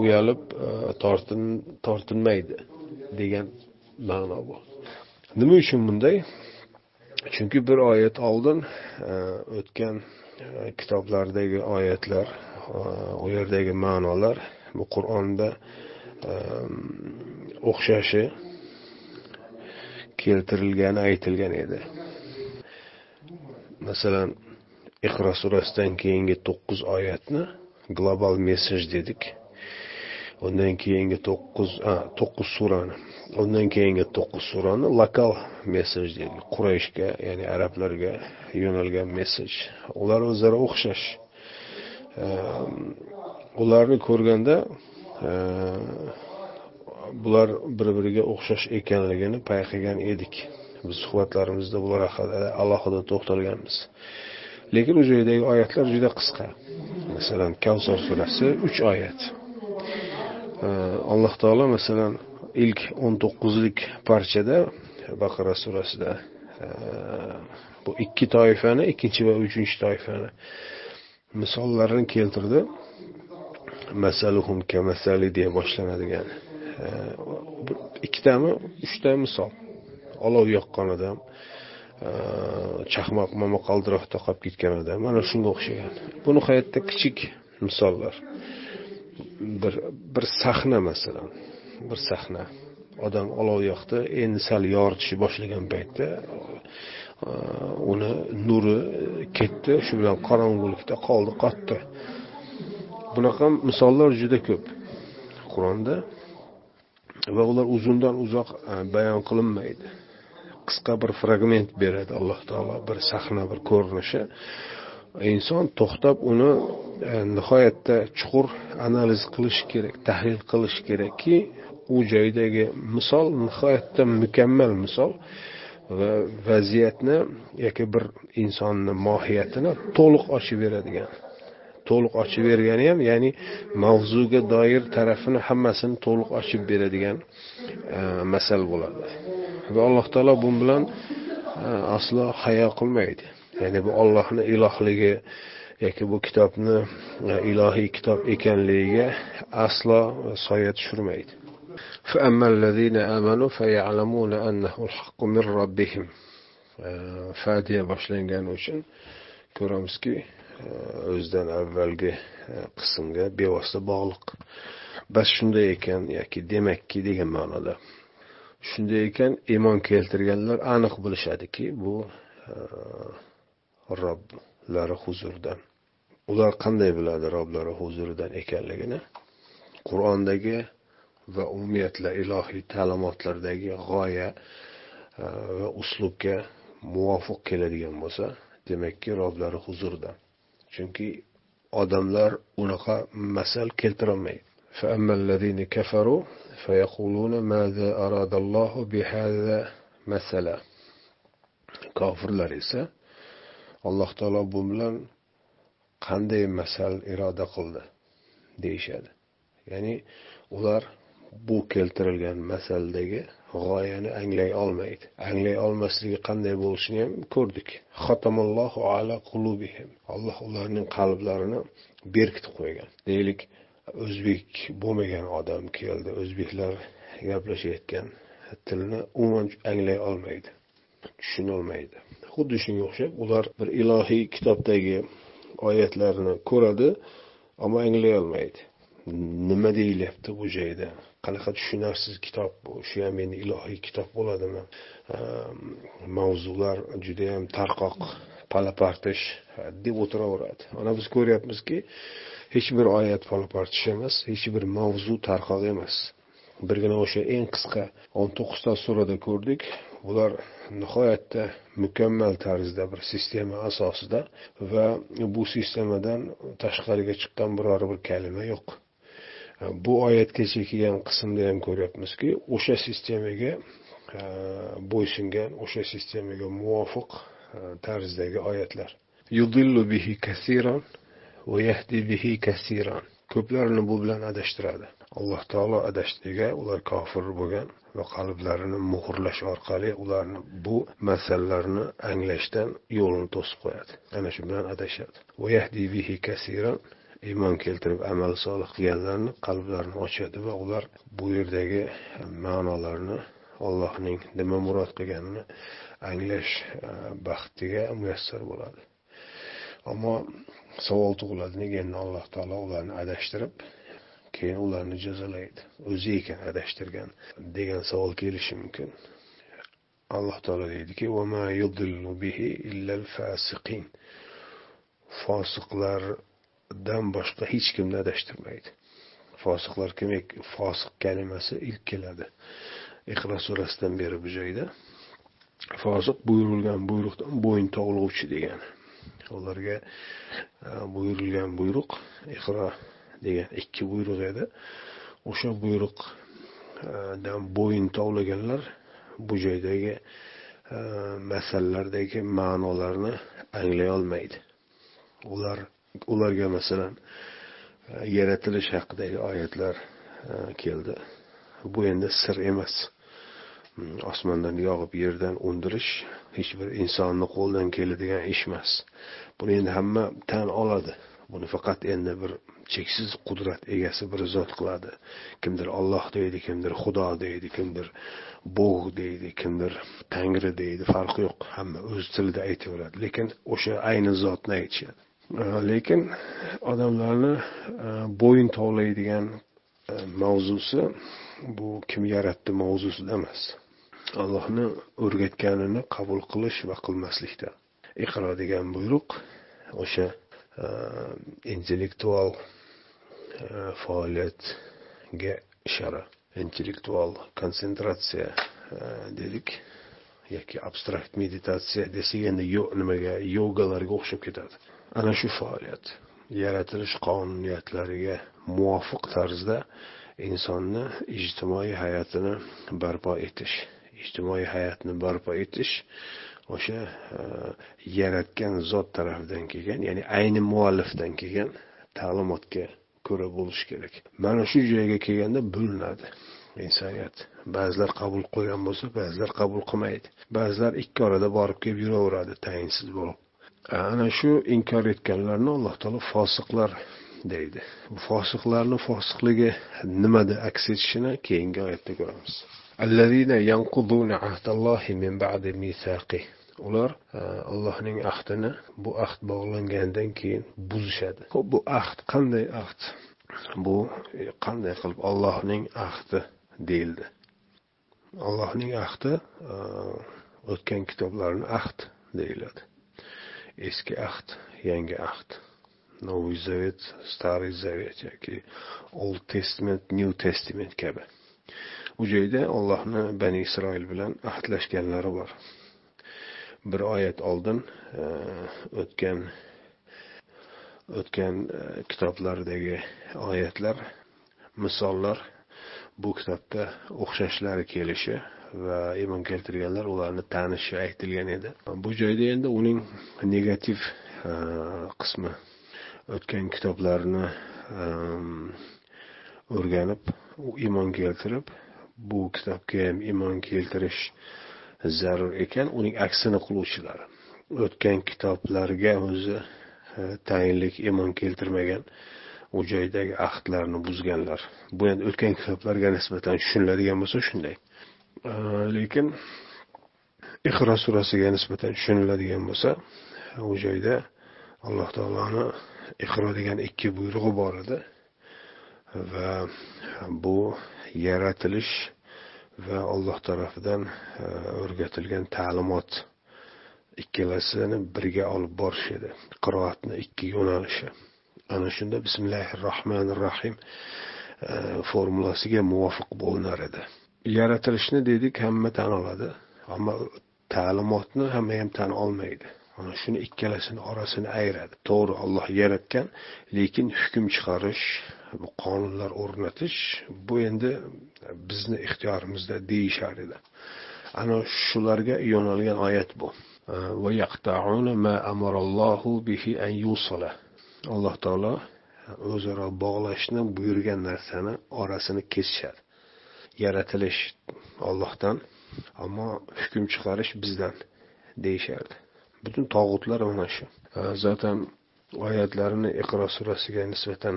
uyalib e, tortin tortinmaydi degan ma'no bu. Nima uchun bunday? Chunki bir oyat oldin e, o'tgan e, kitoblardagi oyatlar e, u yerdagi ma'nolar bu qur'onda o'xshashi keltirilgani aytilgan edi. Masalan iqro surasidan keyingi to'qqiz oyatni global messej dedik. Undan keyingi to'qqiz to'qqiz surani. Undan keyingi to'qqiz surani lokal messej deydi. Qurayshga ya'ni arablarga yo'nalgan messej ular o'zlari o'xshash. Ehm, ularni ko'rganda e, bular bir biriga o'xshash ekanligini payqagan edik. Biz suhbatlarimizda bular haqida alohida to'xtalganmiz. Lekin u joydagi oyatlar juda qisqa. Masalan kavsar surasi uch oyat. Alloh taolo masalan ilk o'n to'qqizlik parchada baqara surasida э, bu ikki toifani ikkinchi va uchinchi toifani misollarini keltirdi. Masaluhum kamasali deya boshlanadigan e, ikkitami uchta misol. Olov yoqqan odam e, chaqmoq momaqaldiroqda qolib ketgan odam mana shunga o'xshagan. Buni hayotda kichik misollar. Bir bir sahna masalan. Bir sahna. Odam olov yoqdi endi sal yoritishni boshlagan paytda uh, uni nuri ketdi shu bilan qorong'ulikda qoldi qotdi. Bunaqa misollar juda ko'p qur'onda va ular uzundan uzoq uh, bayon qilinmaydi. Qisqa bir fragment beradi alloh taolo bir sahna bir ko'rinishi. Inson to'xtab uni E, nihoyatda chuqur analiz qilish kerak tahlil qilish kerakki u joydagi misol nihoyatda mukammal misol va vaziyatni yoki bir insonni mohiyatini to'liq ochib beradigan. To'liq ochib bergani ham ya'ni mavzuga doir tarafini hammasini to'liq ochib beradigan e, masal bo'ladi. Va alloh taolo bu bilan e, aslo hayo qilmaydi. Ya'ni bu ollohni ilohligi yoki bu kitobni e, ilohiy kitob ekanligiga aslo soya tushirmaydi فأما الذين آمنوا فيعلمون أنه الحق من ربهم fatiha boshlangani uchun ko'ramizki o'zidan avvalgi e, qismga bevosita bog'liq bas shunday ekan yoki demakki degan ma'noda shunday ekan iymon keltirganlar aniq bilishadiki bu e, robblari huzuridan ular qanday biladi robblari huzuridan ekanligini qur'ondagi va umumiyatla ilohiy ta'limotlardagi g'oya e, va uslubga muvofiq keladigan bo'lsa demakki roblari huzuridan chunki odamlar unaqa masal keltirolmaydi فأما الذين كفروا فيقولون ماذا أراد الله بهذا مثلا kofirlar esa alloh taolo bu bilan qanday masal iroda qildi deyishadi. Ya'ni ular bu keltirilgan masaldagi g'oyani anglay olmaydi. Anglay olmasligi qanday bo'lishini ham ko'rdik. Xotamullohu ala qulubihim. Alloh ularning qalblarini berkitib qo'ygan. Deylik o'zbek bo'lmagan odam keldi o'zbeklar gaplashayotgan tilni umuman anglay olmaydi tushunolmaydi. Xuddi shunga o'xshab ular bir ilohiy kitobdagi oyatlarni ko'radi ammo anglay olmaydi. Nima deyilyapti bu joyda? Qanaqa tushunarsiz kitob bu? Shu ham endi ilohiy kitob bo'ladimi? Ehm, mavzular judayam tarqoq palapartish deb o'tiraveradi. Mana biz ko'ryapmizki hech bir oyat palapartish emas hech bir mavzu tarqoq emas. Birgina o'sha eng qisqa o'n to'qqizta surada ko'rdik. Bular nihoyatda mukammal tarzda bir sistema asosida va bu sistemadan tashqariga chiqqan biror bir kalima yo'q. Bu oyatgacha kelgan qismda ham ko'ryapmizki o'sha sistemaga bo'ysungan o'sha sistemaga muvofiq tarzdagi oyatlar. Yudillu bihi kasiran va yahdi bihi kasiran. Ko'plarni bu bilan adashtiradi. Alloh taolo adashtirga ular kofir bo'lgan va qalblarini muhrlash orqali ularni bu masalalarni anglashdan yo'lini to'sib qo'yadi. Ana shu bilan adashadi. Bihi iymon keltirib amal solih qilganlarni qalblarini ochadi va ular bu yerdagi ma'nolarni allohning nima murod qilganini anglash e, baxtiga muyassar bo'ladi. Ammo savol tug'iladi nega endi alloh taolo ularni adashtirib keyin ularni jazolaydi o'zi ekan adashtirgan degan savol kelishi mumkin. Alloh taolo deydiki fosiqlardan boshqa hech kimni adashtirmaydi. Fosiqlar kim fosiq kalimasi ilk keladi. Iqro surasidan beri bu joyda. Fosiq buyurilgan buyruqdan bo'yin tovlovchi degani. Ularga e, buyurilgan buyruq iqro degan ikki buyruq edi. O'sha buyruq e, bo'yin tovlaganlar bu joydagi e, masalalardagi ma'nolarni anglay olmaydi. Ular ularga masalan e, yaratilish haqidagi oyatlar keldi. Bu endi sir emas. Osmondan yog'ib yerdan undirish hech bir insonni qo'lidan keladigan ish emas. Buni endi hamma tan oladi. Buni faqat endi bir cheksiz qudrat egasi bir zot qiladi. Kimdir olloh deydi kimdir xudo deydi kimdir bog' deydi kimdir tangri deydi farqi yo'q. Hamma o'z tilida aytaveradi. Lekin o'sha ayni zotni aytishadi. Lekin odamlarni bo'yin tovlaydigan mavzusi bu kim yaratdi mavzusida emas. Allohni o'rgatganini qabul qilish va qilmaslikda. Iqro degan buyruq o'sha intellektual faoliyatga ishora. Intellektual konsentratsiya e, dedik. Yoki abstrakt meditatsiya desak endi nimaga yogalarga o'xshab ketadi. Ana shu faoliyat. Yaratilish qonuniyatlariga muvofiq tarzda insonni ijtimoiy hayotini barpo etish ijtimoiy hayotni barpo etish o'sha e, yaratgan zot tarafidan kelgan ya'ni ayni muallifdan kelgan ta'limotga ko'ra bo'lishi kerak. Mana shu joyga kelganda bo'linadi. Insoniyat. Ba'zilar qabul qilgan bo'lsa ba'zilar qabul qilmaydi. Ba'zilar ikki orada borib kelib yuraveradi tayinsiz bo'lib. Ana shu inkor etganlarni alloh taolo fosiqlar deydi. Bu fosiqlarni fosiqligi nimada aks etishini keyingi oyatda ko'ramiz. Ular allohning ahdini bu ahd bog'langandan keyin buzishadi. Ho'p bu ahd qanday ahd? Bu e, qanday qilib ollohning ahdi deyildi? Allohning ahdi e, o'tgan kitoblarni ahd deyiladi. Eski ahd yangi ahd. Новый завет старый завет yoki old testament new testament kabi. U joyda ollohni bani isroil bilan ahdlashganlari bor bir oyat oldin e, o'tgan o'tgan e, kitoblardagi oyatlar misollar bu kitobda o'xshashlari kelishi va iymon keltirganlar ularni tanishi aytilgan edi. Bu joyda endi uning negativ e, qismi o'tgan kitoblarni o'rganib iymon keltirib bu kitobga ham iymon keltirish zarur ekan uning aksini qiluvchilar o'tgan kitoblarga o'zi e, tayinlik iymon keltirmagan u joydagi ahdlarni buzganlar. Bu endi o'tgan kitoblarga nisbatan tushuniladigan bo'lsa shunday. E, lekin iqro surasiga nisbatan tushuniladigan bo'lsa u joyda alloh taoloni ixro degan ikki buyrug'i bor edi. Va bu yaratilish va alloh tarafidan e, o'rgatilgan ta'limot ikkalasini birga olib borish edi. Qiroatni ikki yo'nalishi. Ana shunda bismillahi rohmanir rohim e, formulasiga muvofiq bo'linar edi. Yaratilishni dedik hamma tan oladi ammo ta'limotni hamma ham tan olmaydi. Mana shuni ikkalasini orasini ayiradi. To'g'ri olloh yaratgan lekin hukm chiqarish bu qonunlar o'rnatish bu endi bizni ixtiyorimizda deyishar edi. Ana shularga yo'nalgan oyat bu. Alloh taolo o'zaro bog'lashni buyurgan narsani orasini kesishadi. Yaratilish ollohdan ammo hukm chiqarish bizdan deyishardi. Butun tog'utlar mana shu zaten oyatlarini iqro surasiga nisbatan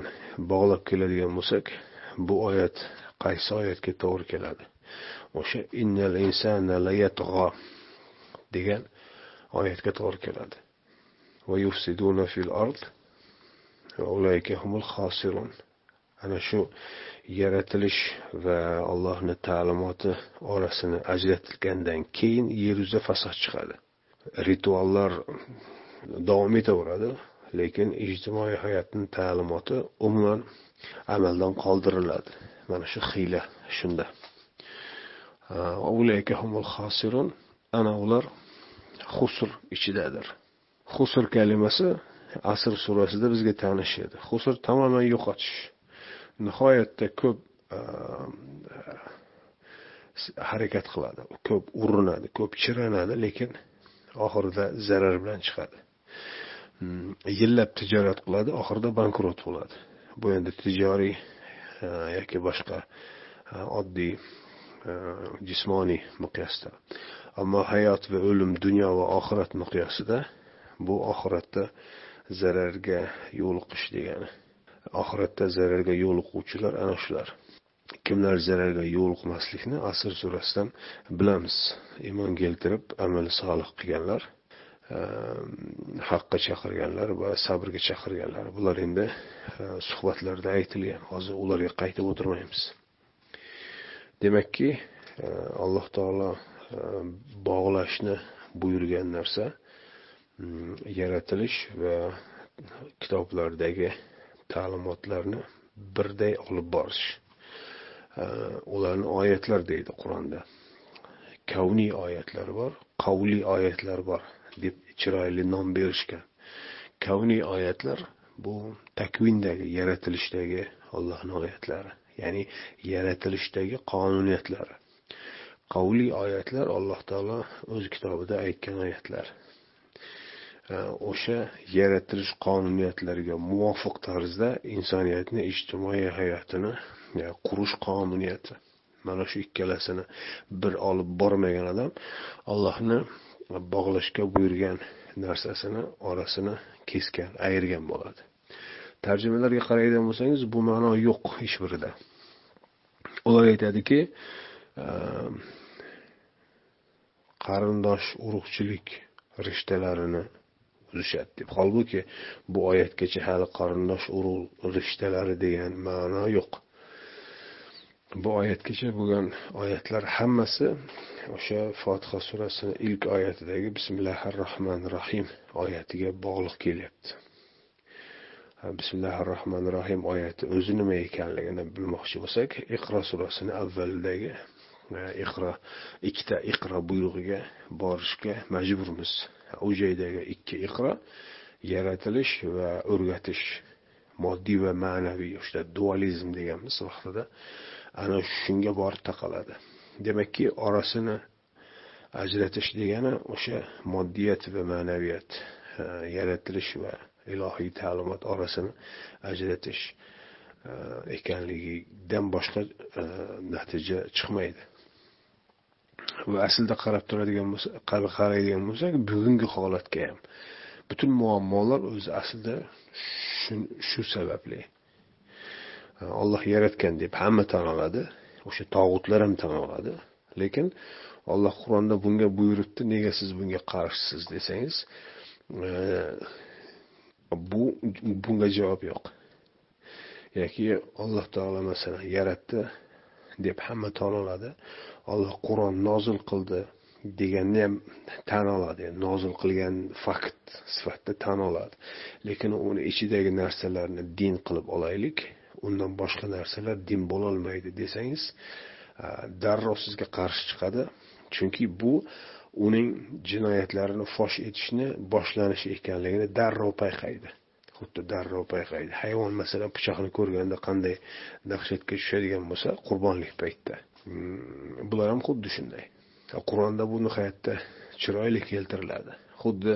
bog'lab keladigan bo'lsak bu oyat qaysi oyatga to'g'ri keladi? O'sha innal insana layatg'o degan oyatga to'g'ri keladi. Va yufsiduna fil ard xosirun. Ana shu yaratilish va allohni ta'limoti orasini ajratilgandan keyin yer yuzida fasod chiqadi. Rituallar davom etaveradi lekin ijtimoiy hayotni ta'limoti umuman amaldan qoldiriladi. Mana shu hiyla shunda. Ana ular husr ichidadir. Husr kalimasi asr surasida bizga tanish edi husr tamoman yo'qotish. Nihoyatda ko'p e, harakat qiladi ko'p urinadi ko'p chiranadi lekin oxirida zarar bilan chiqadi. Mm, yillab tijorat qiladi oxirida bankrot bo'ladi. Bu endi tijoriy e, yoki boshqa e, oddiy e, jismoniy miqyosda. Ammo hayot va o'lim dunyo va oxirat miqyosida bu oxiratda zararga yo'liqish degani. Oxiratda zararga yo'liquvchilar ana shular. Kimlar zararga yo'liqmaslikni asr surasidan bilamiz. Iymon keltirib amal solih qilganlar ehm, haqqa chaqirganlar va sabrga chaqirganlar. Bular endi ehm, suhbatlarda aytilgan. Hozir ularga qaytib o'tirmaymiz. Demakki ehm, alloh taolo bog'lashni buyurgan narsa mm, yaratilish va kitoblardagi ta'limotlarni birday olib borish. Э, ularni oyatlar deydi qur'onda. Kavniy oyatlar bor qavliy oyatlar bor deb chiroyli nom berishgan. Kavniy oyatlar bu takvindagi yaratilishdagi ollohni oyatlari ya'ni yaratilishdagi qonuniyatlari. Qavliy oyatlar alloh taolo o'z kitobida aytgan oyatlar. O'sha yaratilish qonuniyatlariga muvofiq tarzda insoniyatni ijtimoiy hayotini qurish qonuniyati. Mana shu ikkalasini bir olib bormagan odam allohni bog'lashga buyurgan narsasini orasini kesgan ayirgan bo'ladi. Tarjimalarga qaraydigan bo'lsangiz bu ma'no yo'q hech birida. Ular aytadiki ehm, qarindosh urug'chilik rishtalarini uzishadi deb. Holbuki bu oyatgacha hali qarindosh urug' rishtalari degan ma'no yo'q. Bu oyatgacha bo'lgan oyatlar hammasi o'sha fotiha surasini ilk oyatidagi bismillahi rohmanir rohim oyatiga bog'liq kelyapti. Bismillahi rohmanir rohim oyati o'zi nima ekanligini bilmoqchi bo'lsak iqro surasini avvalidagi iqro ikkita iqro buyrug'iga borishga majburmiz. U joydagi ikki iqro yaratilish va o'rgatish moddiy va ma'naviy o'sha dualizm deganmiz vaqtida. Ana shunga borib taqaladi. Demakki orasini ajratish degani o'sha moddiyat va ma'naviyat yaratilish va ilohiy ta'limot orasini ajratish ekanligidan boshqa natija chiqmaydi. Va aslida qarab turadigan bo'lsa qaraydigan bo'lsak bugungi holatga ham. Butun muammolar o'zi aslida shu sababli. Olloh yaratgan deb hamma tan oladi. O'sha tog'utlar ham tan oladi. Lekin olloh qur'onda bunga buyuribdi nega siz bunga qarshisiz desangiz e, bu bunga javob yo'q. Yoki alloh taolo masalan yaratdi deb hamma tan oladi. Olloh qur'on nozil qildi deganni ham tan oladi. Nozil qilgan fakt sifatida tan oladi. Lekin uni ichidagi narsalarni din qilib olaylik. Undan boshqa narsalar din bo'lolmaydi desangiz darrov sizga qarshi chiqadi. Chunki bu uning jinoyatlarini fosh etishni boshlanishi ekanligini darrov payqaydi. Xuddi darrov payqaydi. Hayvon masalan pichoqni ko'rganda qanday dahshatga tushadigan bo'lsa qurbonlik paytida. Hmm, bular ham xuddi shunday. Qur'onda bu nihoyatda chiroyli keltiriladi. Xuddi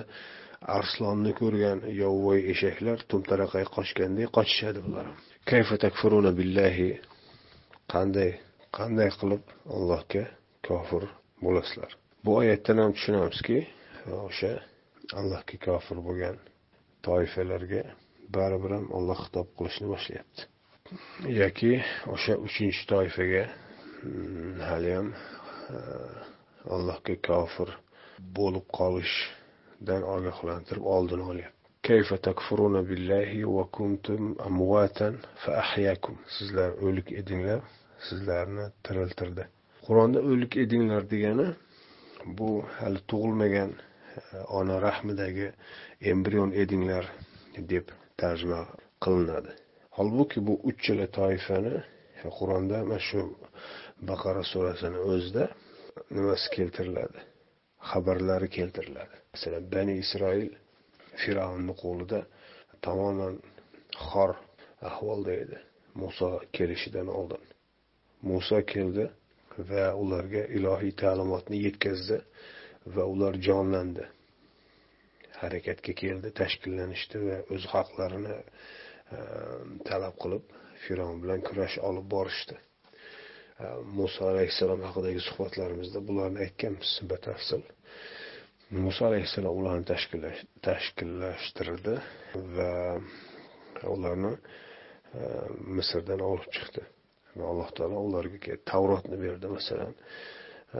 arslonni ko'rgan yovvoyi eshaklar tumtaraqay qochgandek qochishadi bular ham. Kayfa takfuruna billahi qanday qanday qilib allohga kofir bo'lasizlar. Bu oyatdan ham tushunamizki o'sha allohga kofir bo'lgan toifalarga baribir ham olloh xitob qilishni boshlayapti. Yoki o'sha uchinchi toifaga mm, haliyam e, allohga kofir bo'lib qolishdan ogohlantirib oldini olyapti. كيف تكفرون billahi وكنتم kuntum amwatan fa ahyakum sizlar o'lik edinglar sizlarni tiriltirdi qur'onda o'lik edinglar degani bu hali tug'ilmagan ona rahmidagi embrion edinglar deb tarjima qilinadi holbuki bu uchala toifani qur'onda mana shu baqara surasini o'zida nimasi keltiriladi xabarlari keltiriladi masalan bani isroil fir'avnni qo'lida tamoman xor ahvolda edi. Muso kelishidan oldin. Muso keldi va ularga ilohiy ta'limotni yetkazdi va ular jonlandi. Harakatga keldi tashkillanishdi va o'z haqlarini e, talab qilib fir'avn bilan kurash olib borishdi. E, muso alayhissalom haqidagi suhbatlarimizda bularni aytganmiz batafsil muso alayhissalom ularni tashkillashtirdi va ularni e, misrdan olib chiqdi. Va alloh taolo ularga tavrotni berdi masalan e,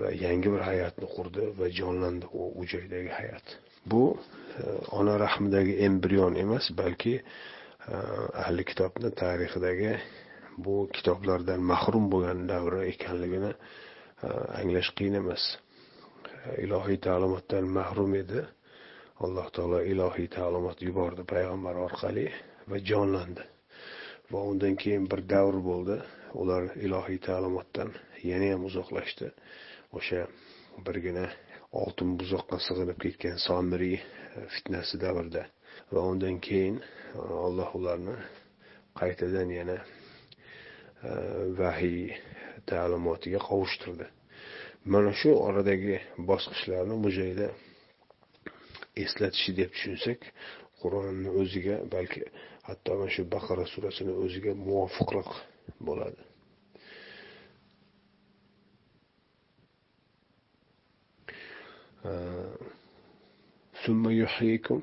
va yangi bir hayotni qurdi va jonlandi u u joydagi hayot bu e, ona rahmidagi embrion emas balki ahli kitobni tarixidagi bu kitoblardan mahrum bo'lgan davri ekanligini anglash qiyin emas. Ilohiy ta'limotdan mahrum edi. Alloh taolo ilohiy ta'limot yubordi payg'ambar orqali va jonlandi. Va undan keyin bir davr bo'ldi. Ular ilohiy ta'limotdan yana ham uzoqlashdi. O'sha birgina oltin buzoqqa sig'inib ketgan somiriy e, fitnasi davrida. Va undan keyin e, alloh ularni qaytadan yana e, vahiy ta'limotiga qovushtirdi. Mana shu oradagi bosqichlarni muzeyda eslatishi deb tushunsak qur'onni o'ziga balki hatto mana shu baqara surasini o'ziga muvofiqroq bo'ladi. Summa yuhyikum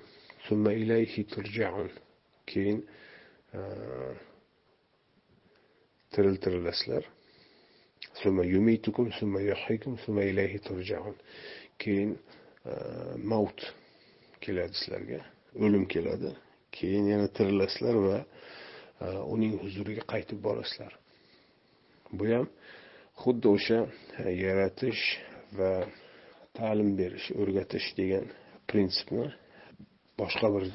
summa ilayhi turja'un. Keyin tiriltirilasizlar summa yumitukum summa yuhyikum summa ilayhi turja'un keyin maut keladi sizlarga o'lim keladi keyin yana tirilasizlar va uning huzuriga qaytib borasizlar bu ham xuddi o'sha yaratish va ta'lim berish o'rgatish degan prinsipni boshqa bir e,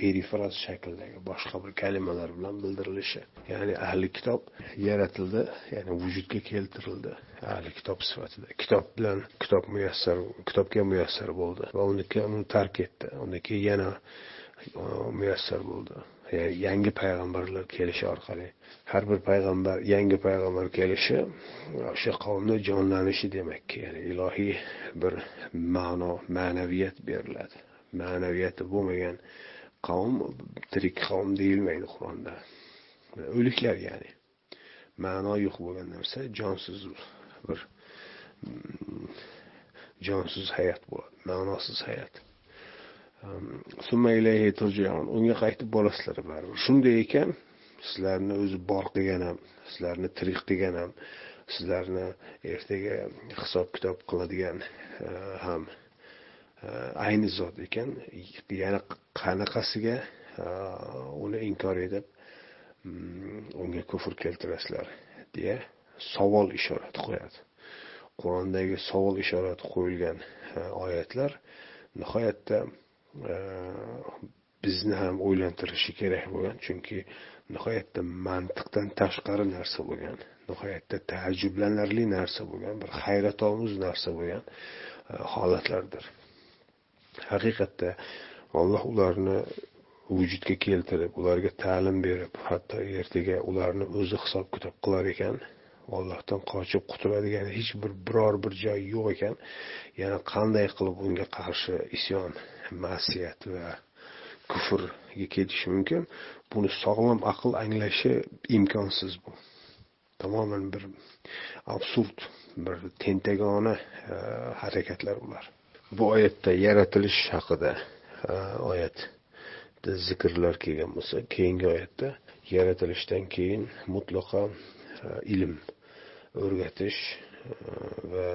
perifraz shakldagi boshqa bir kalimalar bilan bildirilishi. Ya'ni ahli kitob yaratildi ya'ni vujudga keltirildi ahli kitob sifatida. Kitob bilan kitob muyassar kitobga muyassar bo'ldi va uni tark etdi. Undan keyin yana e, muyassar bo'ldi. Yangi payg'ambarlar kelishi orqali har bir payg'ambar yangi payg'ambar kelishi o'sha qavmni jonlanishi demakki ya'ni ilohiy bir ma'no ma'naviyat beriladi. Ma'naviyati bo'lmagan qavm tirik qavm deyilmaydi qur'onda. O'liklar ya'ni. Ma'no yo'q bo'lgan narsa jonsiz bir mm, jonsiz hayot bo'ladi ma'nosiz hayot. Um, Unga qaytib borasizlar baribir. Shunday ekan sizlarni o'zi bor qilgan ham sizlarni tirik qilgan ham sizlarni ertaga hisob kitob qiladigan uh, ham e, Э, ayni zot ekan yana qanaqasiga э, uni inkor etib unga kufr keltirasizlar deya savol ishorati qo'yadi. Qur'ondagi savol ishorati qo'yilgan э, oyatlar nihoyatda bizni ham o'ylantirishi kerak bo'lgan chunki nihoyatda mantiqdan tashqari narsa bo'lgan nihoyatda taajjublanarli narsa bo'lgan bir hayratomuz narsa bo'lgan e, holatlardir. Haqiqatda alloh ularni vujudga keltirib ularga ta'lim berib hatto ertaga ularni o'zi hisob kitob qilar ekan ollohdan qochib qutuladigan hech bir biror bir joy yo'q ekan. Yana qanday qilib unga qarshi isyon ma'siyat va kufrga ketishi mumkin? Buni sog'lom aql anglashi imkonsiz bu. Tamoman bir absurd bir tentagona e, harakatlar ular. Bu oyatda yaratilish haqida oyatda zikrlar kelgan bo'lsa keyingi oyatda yaratilishdan keyin mutlaqo ilm o'rgatish va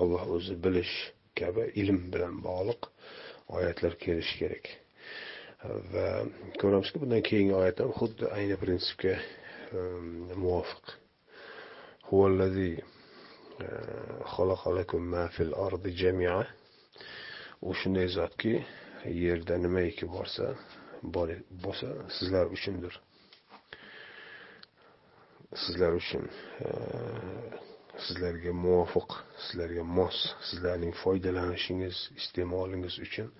alloh o'zi bilish kabi ilm bilan bog'liq oyatlar kelishi kerak. Va ko'ramizki bundan keyingi oyat ham xuddi ayni prinsipga um, muvofiq. Uh, u shunday zotki yerda nimaiki borsa bo'lsa sizlar uchundir. Sizlar uchun e, sizlarga muvofiq sizlarga mos sizlarning foydalanishingiz iste'molingiz uchun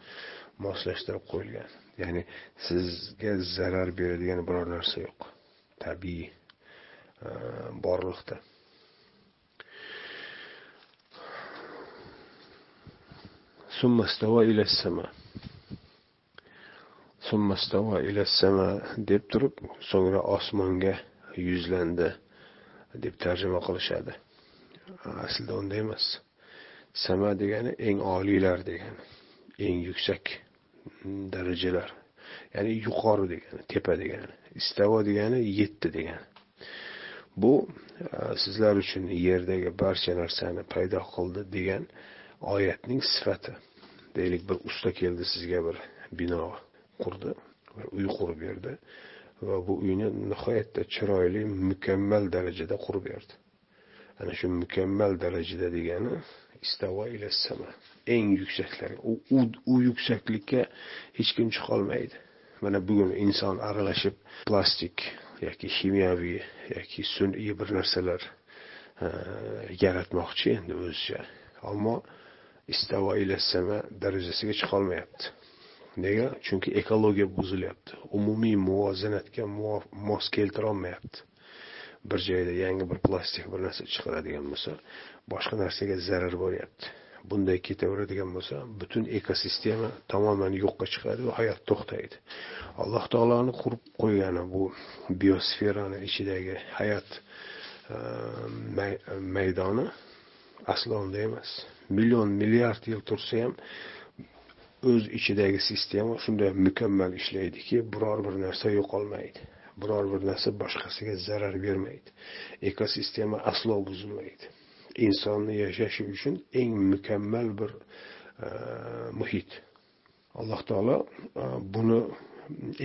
moslashtirib qo'yilgan. Ya'ni sizga zarar beradigan biror narsa yo'q. Tabiiy e, borliqda. Deb turib so'ngra osmonga yuzlandi deb tarjima qilishadi. Aslida unday emas. Sama degani eng oliylar degani eng yuksak darajalar ya'ni yuqori degani tepa degani istavo degani yetdi degani. Bu sizlar uchun yerdagi barcha narsani paydo qildi degan oyatning sifati. Deylik bir usta keldi sizga bir bino qurdi bir uy qurib berdi va bu uyni nihoyatda chiroyli mukammal darajada qurib berdi. Ana shu mukammal darajada degani istavo ila sama eng yuksaklarga u, u, u yuksaklikka hech kim chiqolmaydi. Mana bugun inson aralashib plastik yoki kimyoviy yoki sun'iy bir narsalar yaratmoqchi endi o'zicha ammo istavo ilassama darajasiga chiqolmayapti. Nega? Chunki ekologiya buzilyapti. Umumiy muvozanatga mos keltirolmayapti. Bir joyda yangi bir plastik bir narsa chiqaradigan bo'lsa boshqa narsaga zarar bo'lyapti bunday ketaveradigan bo'lsa butun ekosistema tamoman yo'qqa chiqadi va hayot to'xtaydi. Alloh taoloni qurib qo'ygani bu biosferani ichidagi hayot ehm, maydoni aslo unday emas. Million milliard yil tursa ham o'z ichidagi sistema shunday mukammal ishlaydiki biror bir narsa yo'qolmaydi. Biror bir narsa boshqasiga zarar bermaydi. Ekosistema aslo buzilmaydi. Insonni yashashi uchun eng mukammal bir e, muhit. Alloh taolo e, buni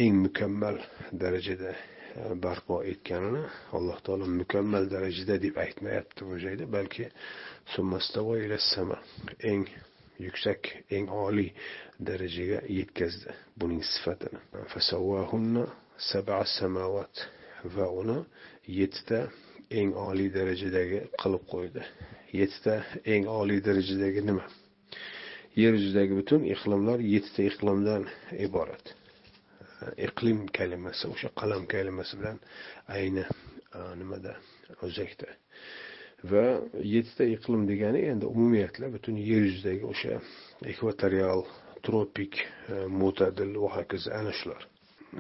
eng mukammal darajada e, barpo etganini alloh taolo mukammal darajada deb aytmayapti bu joyda balki eng yuksak eng oliy darajaga yetkazdi buning sifatini. Sab'a samawat va uni yettita eng oliy darajadagi qilib qo'ydi. Yettita eng oliy darajadagi nima? Yer yuzidagi butun iqlimlar yettita iqlimdan iborat. Iqlim kalimasi o'sha qalam kalimasi bilan ayni nimada o'zakda. Va yettita iqlim degani endi umumiyatla butun yer yuzidagi o'sha ekvatorial tropik e, mo'tadil va hokazo ana shular e,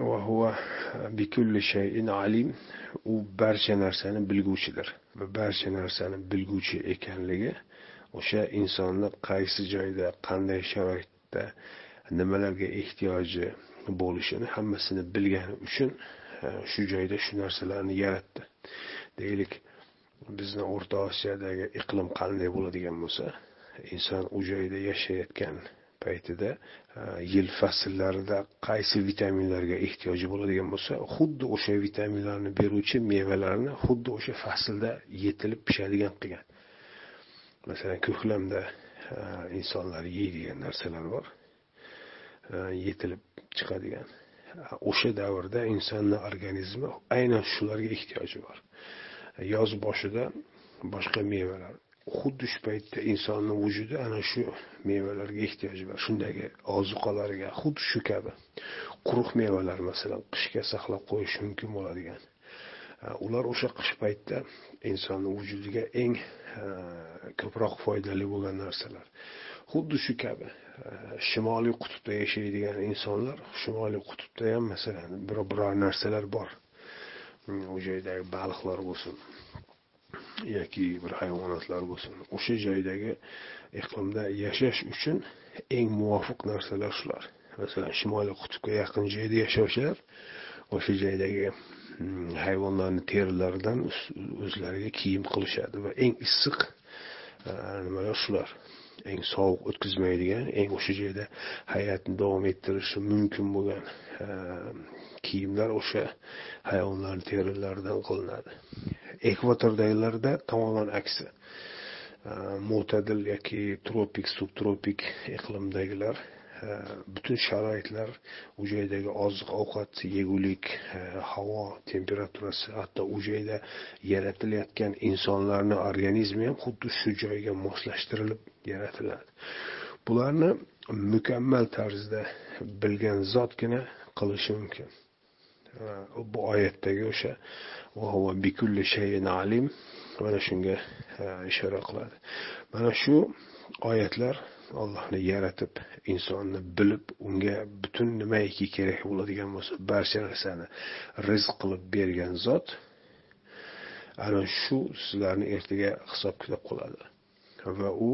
alim u barcha narsani bilguvchidir. Va barcha narsani bilguvchi ekanligi o'sha insonni qaysi joyda qanday sharoitda nimalarga ehtiyoji bo'lishini hammasini bilgani uchun e, shu joyda shu narsalarni yaratdi. Deylik bizni o'rta osiyodagi iqlim qanday bo'ladigan bo'lsa inson u joyda yashayotgan paytida e, yil fasllarida qaysi vitaminlarga ehtiyoji bo'ladigan bo'lsa xuddi o'sha vitaminlarni beruvchi mevalarni xuddi o'sha faslda yetilib pishadigan qilgan. Masalan ko'klamda e, insonlar yeydigan narsalar bor e, yetilib chiqadigan. O'sha davrda insonni organizmi aynan shularga ehtiyoji bor. Yoz boshida boshqa mevalar. Xuddi shu paytda insonni vujudi ana shu mevalarga ehtiyoji bor shundagi ozuqalarga xuddi shu kabi quruq mevalar masalan qishga saqlab qo'yish mumkin bo'ladigan. Ular o'sha qish paytda insonni vujudiga eng ko'proq foydali bo'lgan narsalar. Xuddi shu kabi shimoliy qutbda yashaydigan insonlar shimoliy qutbda ham masalan bir biror narsalar bor. U joydagi baliqlar bo'lsin yoki bir hayvonotlar bo'lsin. O'sha joydagi iqlimda yashash uchun eng muvofiq narsalar shular. Masalan shimoliy qutbga yaqin joyda yashovchilar o'sha joydagi mm, hayvonlarni terilaridan o'zlariga kiyim qilishadi va eng issiq e, nimalar shular? Eng sovuq o'tkazmaydigan eng o'sha joyda hayotni davom ettirishi mumkin bo'lgan e, kiyimlar o'sha hayvonlarni terilaridan qilinadi. Ekvatordagilarda tamoman aksi e, mo'tadil yoki tropik subtropik iqlimdagilar e, butun sharoitlar u joydagi oziq ovqat yegulik e, havo temperaturasi hatto u joyda yaratilayotgan insonlarni organizmi ham xuddi shu joyga moslashtirilib yaratiladi. Bularni mukammal tarzda bilgan zotgina qilishi mumkin. Bu oyatdagi o'sha alim. Mana shunga e, ishora qiladi. Mana shu oyatlar allohni yaratib insonni bilib unga butun nimaiki kerak bo'ladigan bo'lsa barcha narsani rizq qilib bergan zot ana shu sizlarni ertaga hisob kitob qiladi. Va u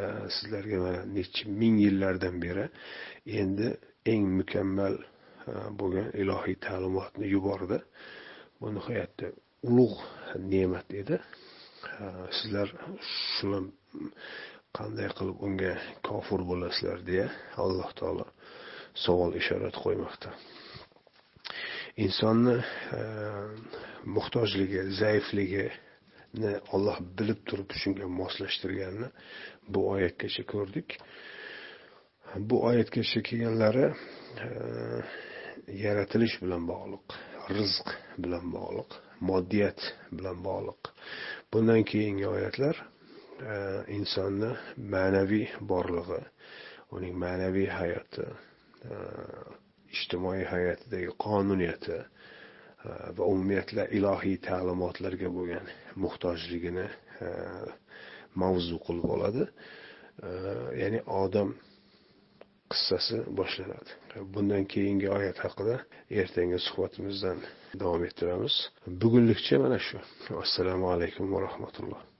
e, sizlarga mana necha ming yillardan beri endi eng mukammal Э, bo'lgan ilohiy ta'limotni yubordi. Bu nihoyatda ulug' ne'mat edi. Э, sizlar shuni qanday qilib unga kofir bo'lasizlar deya alloh taolo savol ishorat qo'ymoqda. Insonni e, muhtojligi zaifligini olloh bilib turib shunga moslashtirganini bu oyatgacha ko'rdik. Bu oyatgacha kelganlari e, yaratilish bilan bog'liq rizq bilan bog'liq moddiyat bilan bog'liq. Bundan keyingi oyatlar e, insonni ma'naviy borlig'i uning ma'naviy hayoti e, ijtimoiy hayotidagi qonuniyati e, va umumiyatla ilohiy ta'limotlarga bo'lgan muhtojligini e, mavzu qilib oladi. E, ya'ni odam qissasi boshlanadi. Bundan keyingi oyat haqida ertangi suhbatimizdan davom ettiramiz. Bugunlikcha mana shu. Assalomu alaykum va rahmatulloh.